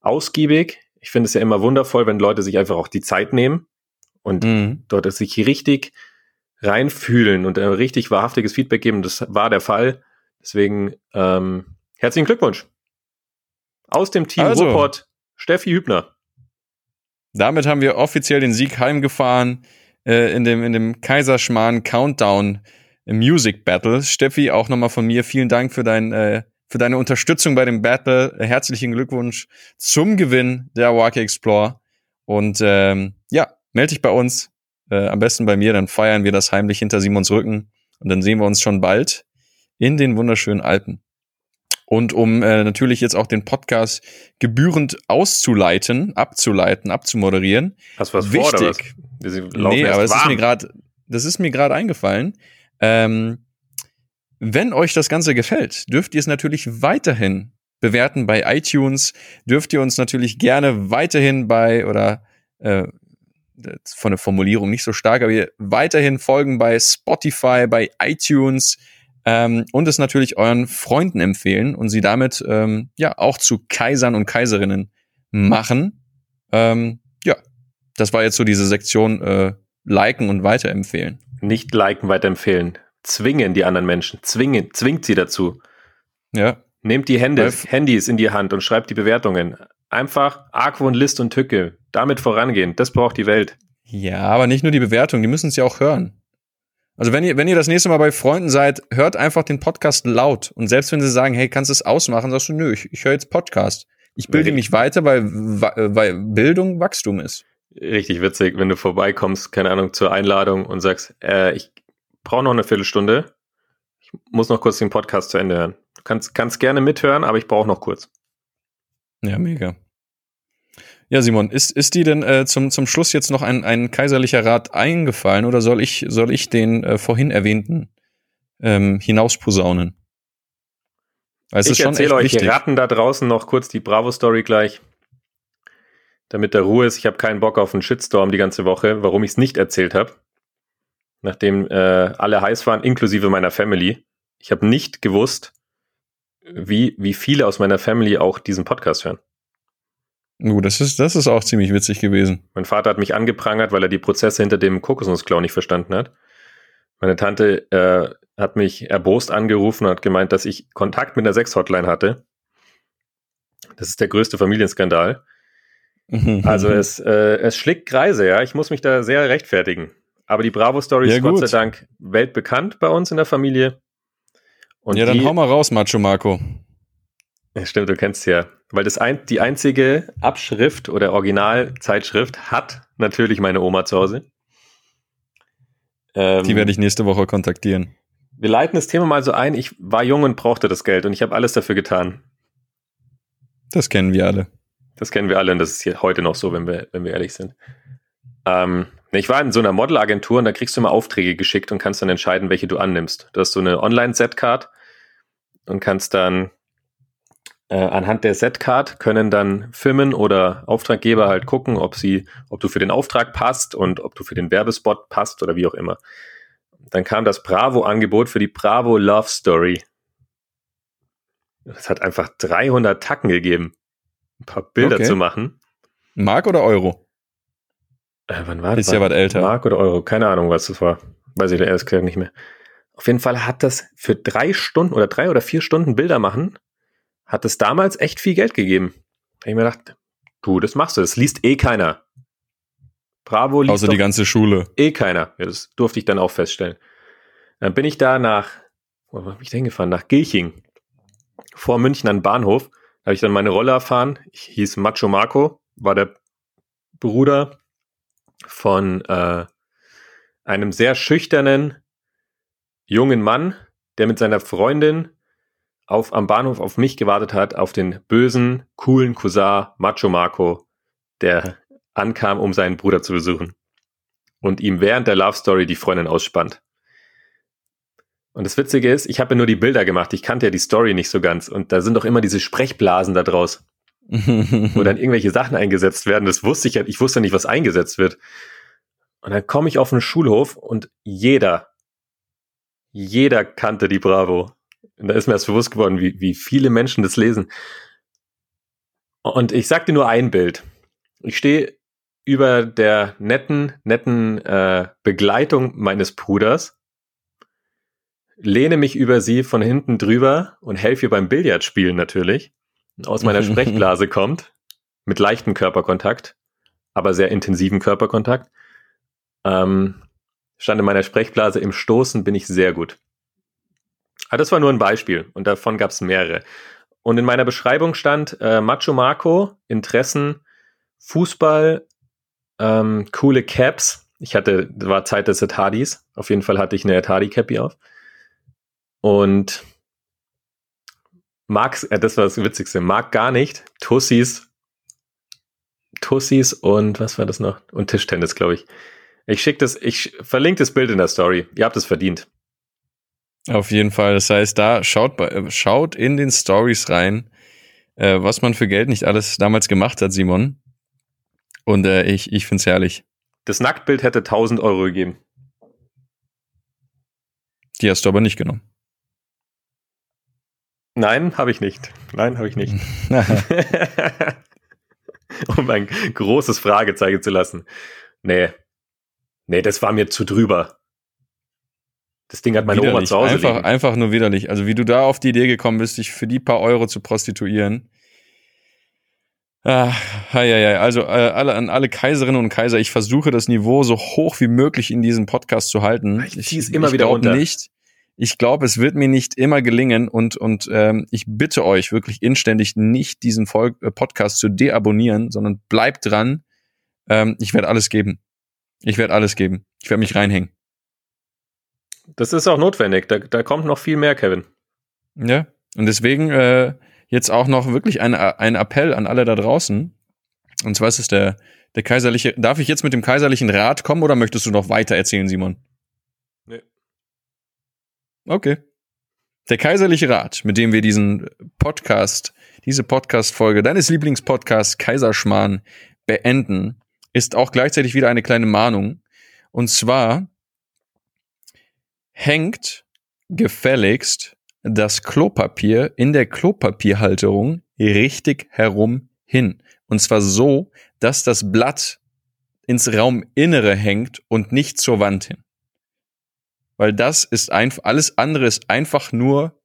ausgiebig. Ich finde es ja immer wundervoll, wenn Leute sich einfach auch die Zeit nehmen und mhm. dort sich richtig reinfühlen und ein richtig wahrhaftiges Feedback geben. Das war der Fall. Deswegen ähm, Herzlichen Glückwunsch. Aus dem Team also, Ruhrpott, Steffi Hübner. Damit haben wir offiziell den Sieg heimgefahren äh, in, dem, in dem Kaiserschmarrn Countdown Music Battle. Steffi, auch nochmal von mir vielen Dank für, dein, äh, für deine Unterstützung bei dem Battle. Herzlichen Glückwunsch zum Gewinn der Wake Explore. Und ähm, ja, melde dich bei uns. Äh, am besten bei mir, dann feiern wir das heimlich hinter Simons Rücken. Und dann sehen wir uns schon bald in den wunderschönen Alpen. Und um äh, natürlich jetzt auch den Podcast gebührend auszuleiten, abzuleiten, abzumoderieren. Hast du was wichtig, vor, oder was? Nee, aber das ist mir gerade, das ist mir gerade eingefallen. Ähm, wenn euch das Ganze gefällt, dürft ihr es natürlich weiterhin bewerten bei iTunes. Dürft ihr uns natürlich gerne weiterhin bei oder äh, von der Formulierung nicht so stark, aber ihr weiterhin folgen bei Spotify, bei iTunes, ähm, und es natürlich euren Freunden empfehlen und sie damit ähm, ja auch zu Kaisern und Kaiserinnen machen. Ähm, ja, das war jetzt so diese Sektion äh, liken und weiterempfehlen. Nicht liken, weiterempfehlen. Zwingen die anderen Menschen. Zwingen, zwingt sie dazu. Ja. Nehmt die Hände, Handys in die Hand und schreibt die Bewertungen. Einfach Argwohn, List und Tücke. Damit vorangehen. Das braucht die Welt. Ja, aber nicht nur die Bewertung, die müssen es ja auch hören. Also wenn ihr, wenn ihr das nächste Mal bei Freunden seid, hört einfach den Podcast laut. Und selbst wenn sie sagen, hey, kannst du es ausmachen, sagst du, nö, ich, ich höre jetzt Podcast. Ich bilde mich weiter, weil, weil Bildung Wachstum ist. Richtig witzig, wenn du vorbeikommst, keine Ahnung, zur Einladung und sagst, äh, ich brauche noch eine Viertelstunde. Ich muss noch kurz den Podcast zu Ende hören. Du kannst, kannst gerne mithören, aber ich brauche noch kurz. Ja, mega. Ja, Simon, ist, ist dir denn äh, zum, zum Schluss jetzt noch ein, ein kaiserlicher Rat eingefallen oder soll ich, soll ich den äh, vorhin erwähnten ähm, hinausposaunen? Also ich erzähle euch wichtig. Ratten da draußen noch kurz die Bravo-Story gleich, damit der Ruhe ist. Ich habe keinen Bock auf einen Shitstorm die ganze Woche, warum ich es nicht erzählt habe. Nachdem äh, alle heiß waren, inklusive meiner Family. Ich habe nicht gewusst, wie, wie viele aus meiner Family auch diesen Podcast hören. Uh, das ist, das ist auch ziemlich witzig gewesen. Mein Vater hat mich angeprangert, weil er die Prozesse hinter dem Kokosnussklau nicht verstanden hat. Meine Tante äh, hat mich erbost angerufen und hat gemeint, dass ich Kontakt mit einer Sex-Hotline hatte. Das ist der größte Familienskandal. also es, äh, es schlägt Kreise, ja. Ich muss mich da sehr rechtfertigen. Aber die Bravo-Story ja, ist Gott sei Dank weltbekannt bei uns in der Familie. Und ja, dann die, hau mal raus, Macho Marco. Stimmt, du kennst ja. Weil das ein, die einzige Abschrift oder Originalzeitschrift hat natürlich meine Oma zu Hause. Ähm, die werde ich nächste Woche kontaktieren. Wir leiten das Thema mal so ein. Ich war jung und brauchte das Geld und ich habe alles dafür getan. Das kennen wir alle. Das kennen wir alle und das ist hier heute noch so, wenn wir, wenn wir ehrlich sind. Ähm, ich war in so einer Modelagentur und da kriegst du immer Aufträge geschickt und kannst dann entscheiden, welche du annimmst. Du hast so eine Online-Set-Card und kannst dann äh, anhand der Set-Card können dann Firmen oder Auftraggeber halt gucken, ob sie, ob du für den Auftrag passt und ob du für den Werbespot passt oder wie auch immer. Dann kam das Bravo-Angebot für die Bravo Love Story. Das hat einfach 300 Tacken gegeben, ein paar Bilder okay. zu machen. Mark oder Euro? Äh, wann war das? Ist ja was älter. Mark oder Euro? Keine Ahnung, was das war. Weiß ich ehrlich gesagt nicht mehr. Auf jeden Fall hat das für drei Stunden oder drei oder vier Stunden Bilder machen hat es damals echt viel Geld gegeben. Da habe ich mir gedacht, du, das machst du, das liest eh keiner. Bravo liest Außer die ganze Schule. Eh keiner. Ja, das durfte ich dann auch feststellen. Dann bin ich da nach, wo bin ich denn gefahren? Nach Gilching. Vor München an Bahnhof. Da habe ich dann meine Rolle erfahren. Ich hieß Macho Marco, war der Bruder von äh, einem sehr schüchternen jungen Mann, der mit seiner Freundin auf, am Bahnhof auf mich gewartet hat, auf den bösen, coolen Cousin Macho Marco, der ankam, um seinen Bruder zu besuchen. Und ihm während der Love Story die Freundin ausspannt. Und das Witzige ist, ich habe ja nur die Bilder gemacht, ich kannte ja die Story nicht so ganz. Und da sind doch immer diese Sprechblasen da draus, wo dann irgendwelche Sachen eingesetzt werden. Das wusste ich ja, ich wusste nicht, was eingesetzt wird. Und dann komme ich auf einen Schulhof und jeder, jeder kannte die Bravo. Und da ist mir erst bewusst geworden, wie, wie viele Menschen das lesen. Und ich sag dir nur ein Bild. Ich stehe über der netten, netten äh, Begleitung meines Bruders, lehne mich über sie von hinten drüber und helfe ihr beim Billardspielen natürlich. Aus meiner Sprechblase kommt, mit leichtem Körperkontakt, aber sehr intensiven Körperkontakt. Ähm, stand in meiner Sprechblase im Stoßen bin ich sehr gut. Ah, das war nur ein Beispiel und davon gab es mehrere. Und in meiner Beschreibung stand äh, Macho Marco, Interessen, Fußball, ähm, coole Caps. Ich hatte, war Zeit des Etadis. Auf jeden Fall hatte ich eine Etadi-Cappy auf. Und mag, äh, das war das Witzigste, mag gar nicht Tussis, Tussis und was war das noch? Und Tischtennis, glaube ich. Ich schicke das, ich verlinke das Bild in der Story. Ihr habt es verdient. Auf jeden Fall. Das heißt, da schaut, schaut in den Stories rein, äh, was man für Geld nicht alles damals gemacht hat, Simon. Und äh, ich, ich finde es herrlich. Das Nacktbild hätte 1000 Euro gegeben. Die hast du aber nicht genommen. Nein, habe ich nicht. Nein, habe ich nicht. um ein großes Fragezeichen zu lassen. Nee. Nee, das war mir zu drüber. Das Ding hat meine widerlich. Oma zu Hause Einfach, liegen. einfach nur widerlich. Also wie du da auf die Idee gekommen bist, dich für die paar Euro zu prostituieren. Ah, ja, ja. Also äh, alle, an alle Kaiserinnen und Kaiser, ich versuche das Niveau so hoch wie möglich in diesem Podcast zu halten. Ich zieh's immer wieder glaub runter. Nicht, ich glaube, es wird mir nicht immer gelingen und, und ähm, ich bitte euch wirklich inständig nicht diesen Vol äh, Podcast zu deabonnieren, sondern bleibt dran. Ähm, ich werde alles geben. Ich werde alles geben. Ich werde mich reinhängen. Das ist auch notwendig. Da, da kommt noch viel mehr, Kevin. Ja. Und deswegen äh, jetzt auch noch wirklich ein, ein Appell an alle da draußen. Und zwar ist es der, der kaiserliche. Darf ich jetzt mit dem kaiserlichen Rat kommen oder möchtest du noch weiter erzählen, Simon? Nee. Okay. Der kaiserliche Rat, mit dem wir diesen Podcast, diese Podcast-Folge deines Lieblingspodcasts Kaiserschmarrn beenden, ist auch gleichzeitig wieder eine kleine Mahnung. Und zwar hängt gefälligst das Klopapier in der Klopapierhalterung richtig herum hin. Und zwar so, dass das Blatt ins Rauminnere hängt und nicht zur Wand hin. Weil das ist einfach, alles andere ist einfach nur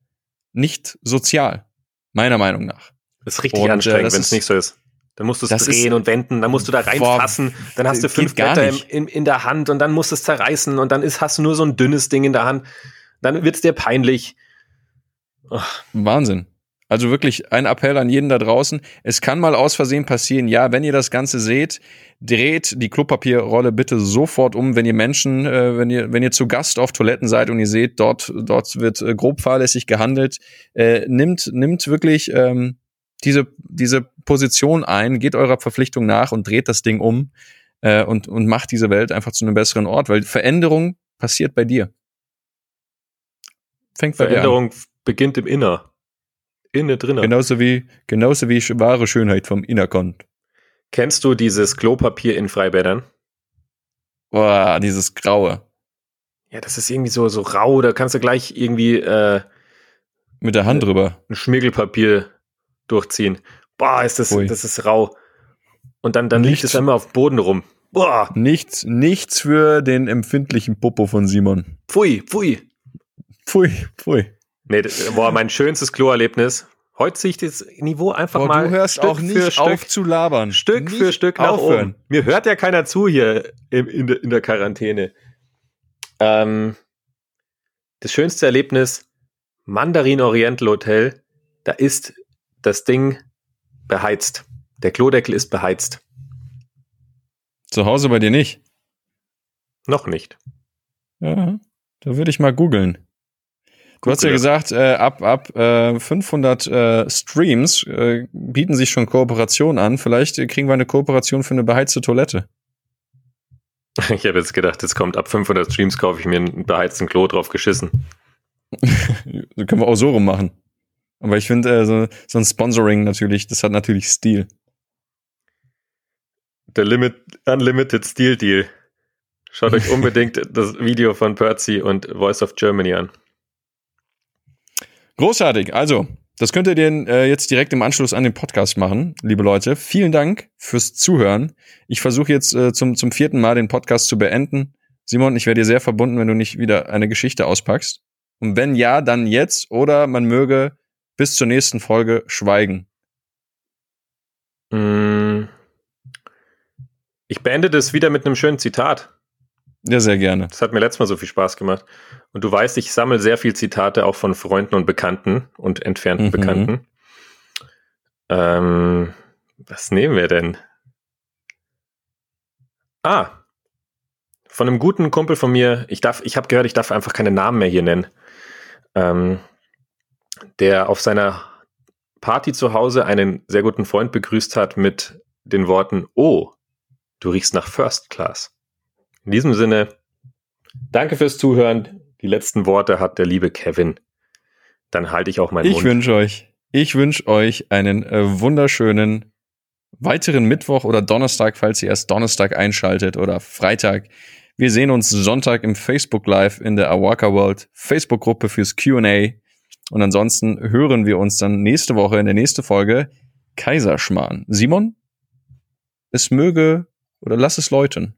nicht sozial. Meiner Meinung nach. Das ist richtig Und, äh, anstrengend, das wenn es nicht so ist. Dann musst du es drehen und wenden, dann musst du da reinfassen, dann hast du fünf Blätter nicht. in, in der Hand und dann musst du es zerreißen und dann ist, hast du nur so ein dünnes Ding in der Hand. Dann wird's dir peinlich. Wahnsinn. Also wirklich ein Appell an jeden da draußen. Es kann mal aus Versehen passieren. Ja, wenn ihr das Ganze seht, dreht die Klopapierrolle bitte sofort um, wenn ihr Menschen, äh, wenn ihr, wenn ihr zu Gast auf Toiletten seid und ihr seht, dort, dort wird äh, grob fahrlässig gehandelt. Äh, nimmt, nimmt wirklich ähm, diese, diese Position ein, geht eurer Verpflichtung nach und dreht das Ding um äh, und, und macht diese Welt einfach zu einem besseren Ort, weil Veränderung passiert bei dir. Fängt bei dir. Veränderung beginnt im Inner. Inne drinne. Genauso wie, genauso wie wahre Schönheit vom Innerkont. Kennst du dieses Klopapier in Freibädern? Boah, dieses Graue. Ja, das ist irgendwie so, so rau, da kannst du gleich irgendwie äh, Mit der Hand drüber. ein Schmirgelpapier durchziehen. Boah, ist das, Ui. das ist rau. Und dann, dann liegt es immer auf dem Boden rum. Boah, Nichts, nichts für den empfindlichen Popo von Simon. pfui, pfui. Pfui, pfui. Nee, das, boah, mein schönstes Kloerlebnis. Heute ziehe ich das Niveau einfach Boah, mal du hörst Stück auch für nicht Stück, auf zu labern. Stück nicht für Stück nach aufhören. oben. Mir hört ja keiner zu hier in, der, in der Quarantäne. Ähm, das schönste Erlebnis, Mandarin Oriental Hotel, da ist das Ding beheizt. Der Klodeckel ist beheizt. Zu Hause bei dir nicht. Noch nicht. Ja, da würde ich mal googeln. Du hast ja gesagt, äh, ab, ab äh, 500 äh, Streams äh, bieten sich schon Kooperationen an. Vielleicht äh, kriegen wir eine Kooperation für eine beheizte Toilette. Ich habe jetzt gedacht, jetzt kommt ab 500 Streams, kaufe ich mir einen beheizten Klo drauf geschissen. Können wir auch so rum machen. Aber ich finde, äh, so, so ein Sponsoring natürlich, das hat natürlich Stil. Der Limit, Unlimited Steel Deal. Schaut euch unbedingt das Video von Percy und Voice of Germany an. Großartig. Also, das könnt ihr denn äh, jetzt direkt im Anschluss an den Podcast machen, liebe Leute. Vielen Dank fürs Zuhören. Ich versuche jetzt äh, zum, zum vierten Mal den Podcast zu beenden. Simon, ich wäre dir sehr verbunden, wenn du nicht wieder eine Geschichte auspackst. Und wenn ja, dann jetzt oder man möge bis zur nächsten Folge schweigen. Mm. Ich beende das wieder mit einem schönen Zitat. Ja, sehr gerne. Das hat mir letztes Mal so viel Spaß gemacht. Und du weißt, ich sammle sehr viel Zitate auch von Freunden und Bekannten und entfernten Mhm. Bekannten. Ähm, was nehmen wir denn? Ah, von einem guten Kumpel von mir. Ich darf, ich habe gehört, ich darf einfach keine Namen mehr hier nennen. Ähm, der auf seiner Party zu Hause einen sehr guten Freund begrüßt hat mit den Worten: Oh, du riechst nach First Class. In diesem Sinne, danke fürs Zuhören. Die letzten Worte hat der liebe Kevin. Dann halte ich auch meinen Ich Mund. wünsche euch, ich wünsche euch einen äh, wunderschönen weiteren Mittwoch oder Donnerstag, falls ihr erst Donnerstag einschaltet oder Freitag. Wir sehen uns Sonntag im Facebook Live in der Awaka World Facebook-Gruppe fürs Q&A. Und ansonsten hören wir uns dann nächste Woche in der nächsten Folge Kaiserschmarrn. Simon, es möge oder lass es läuten.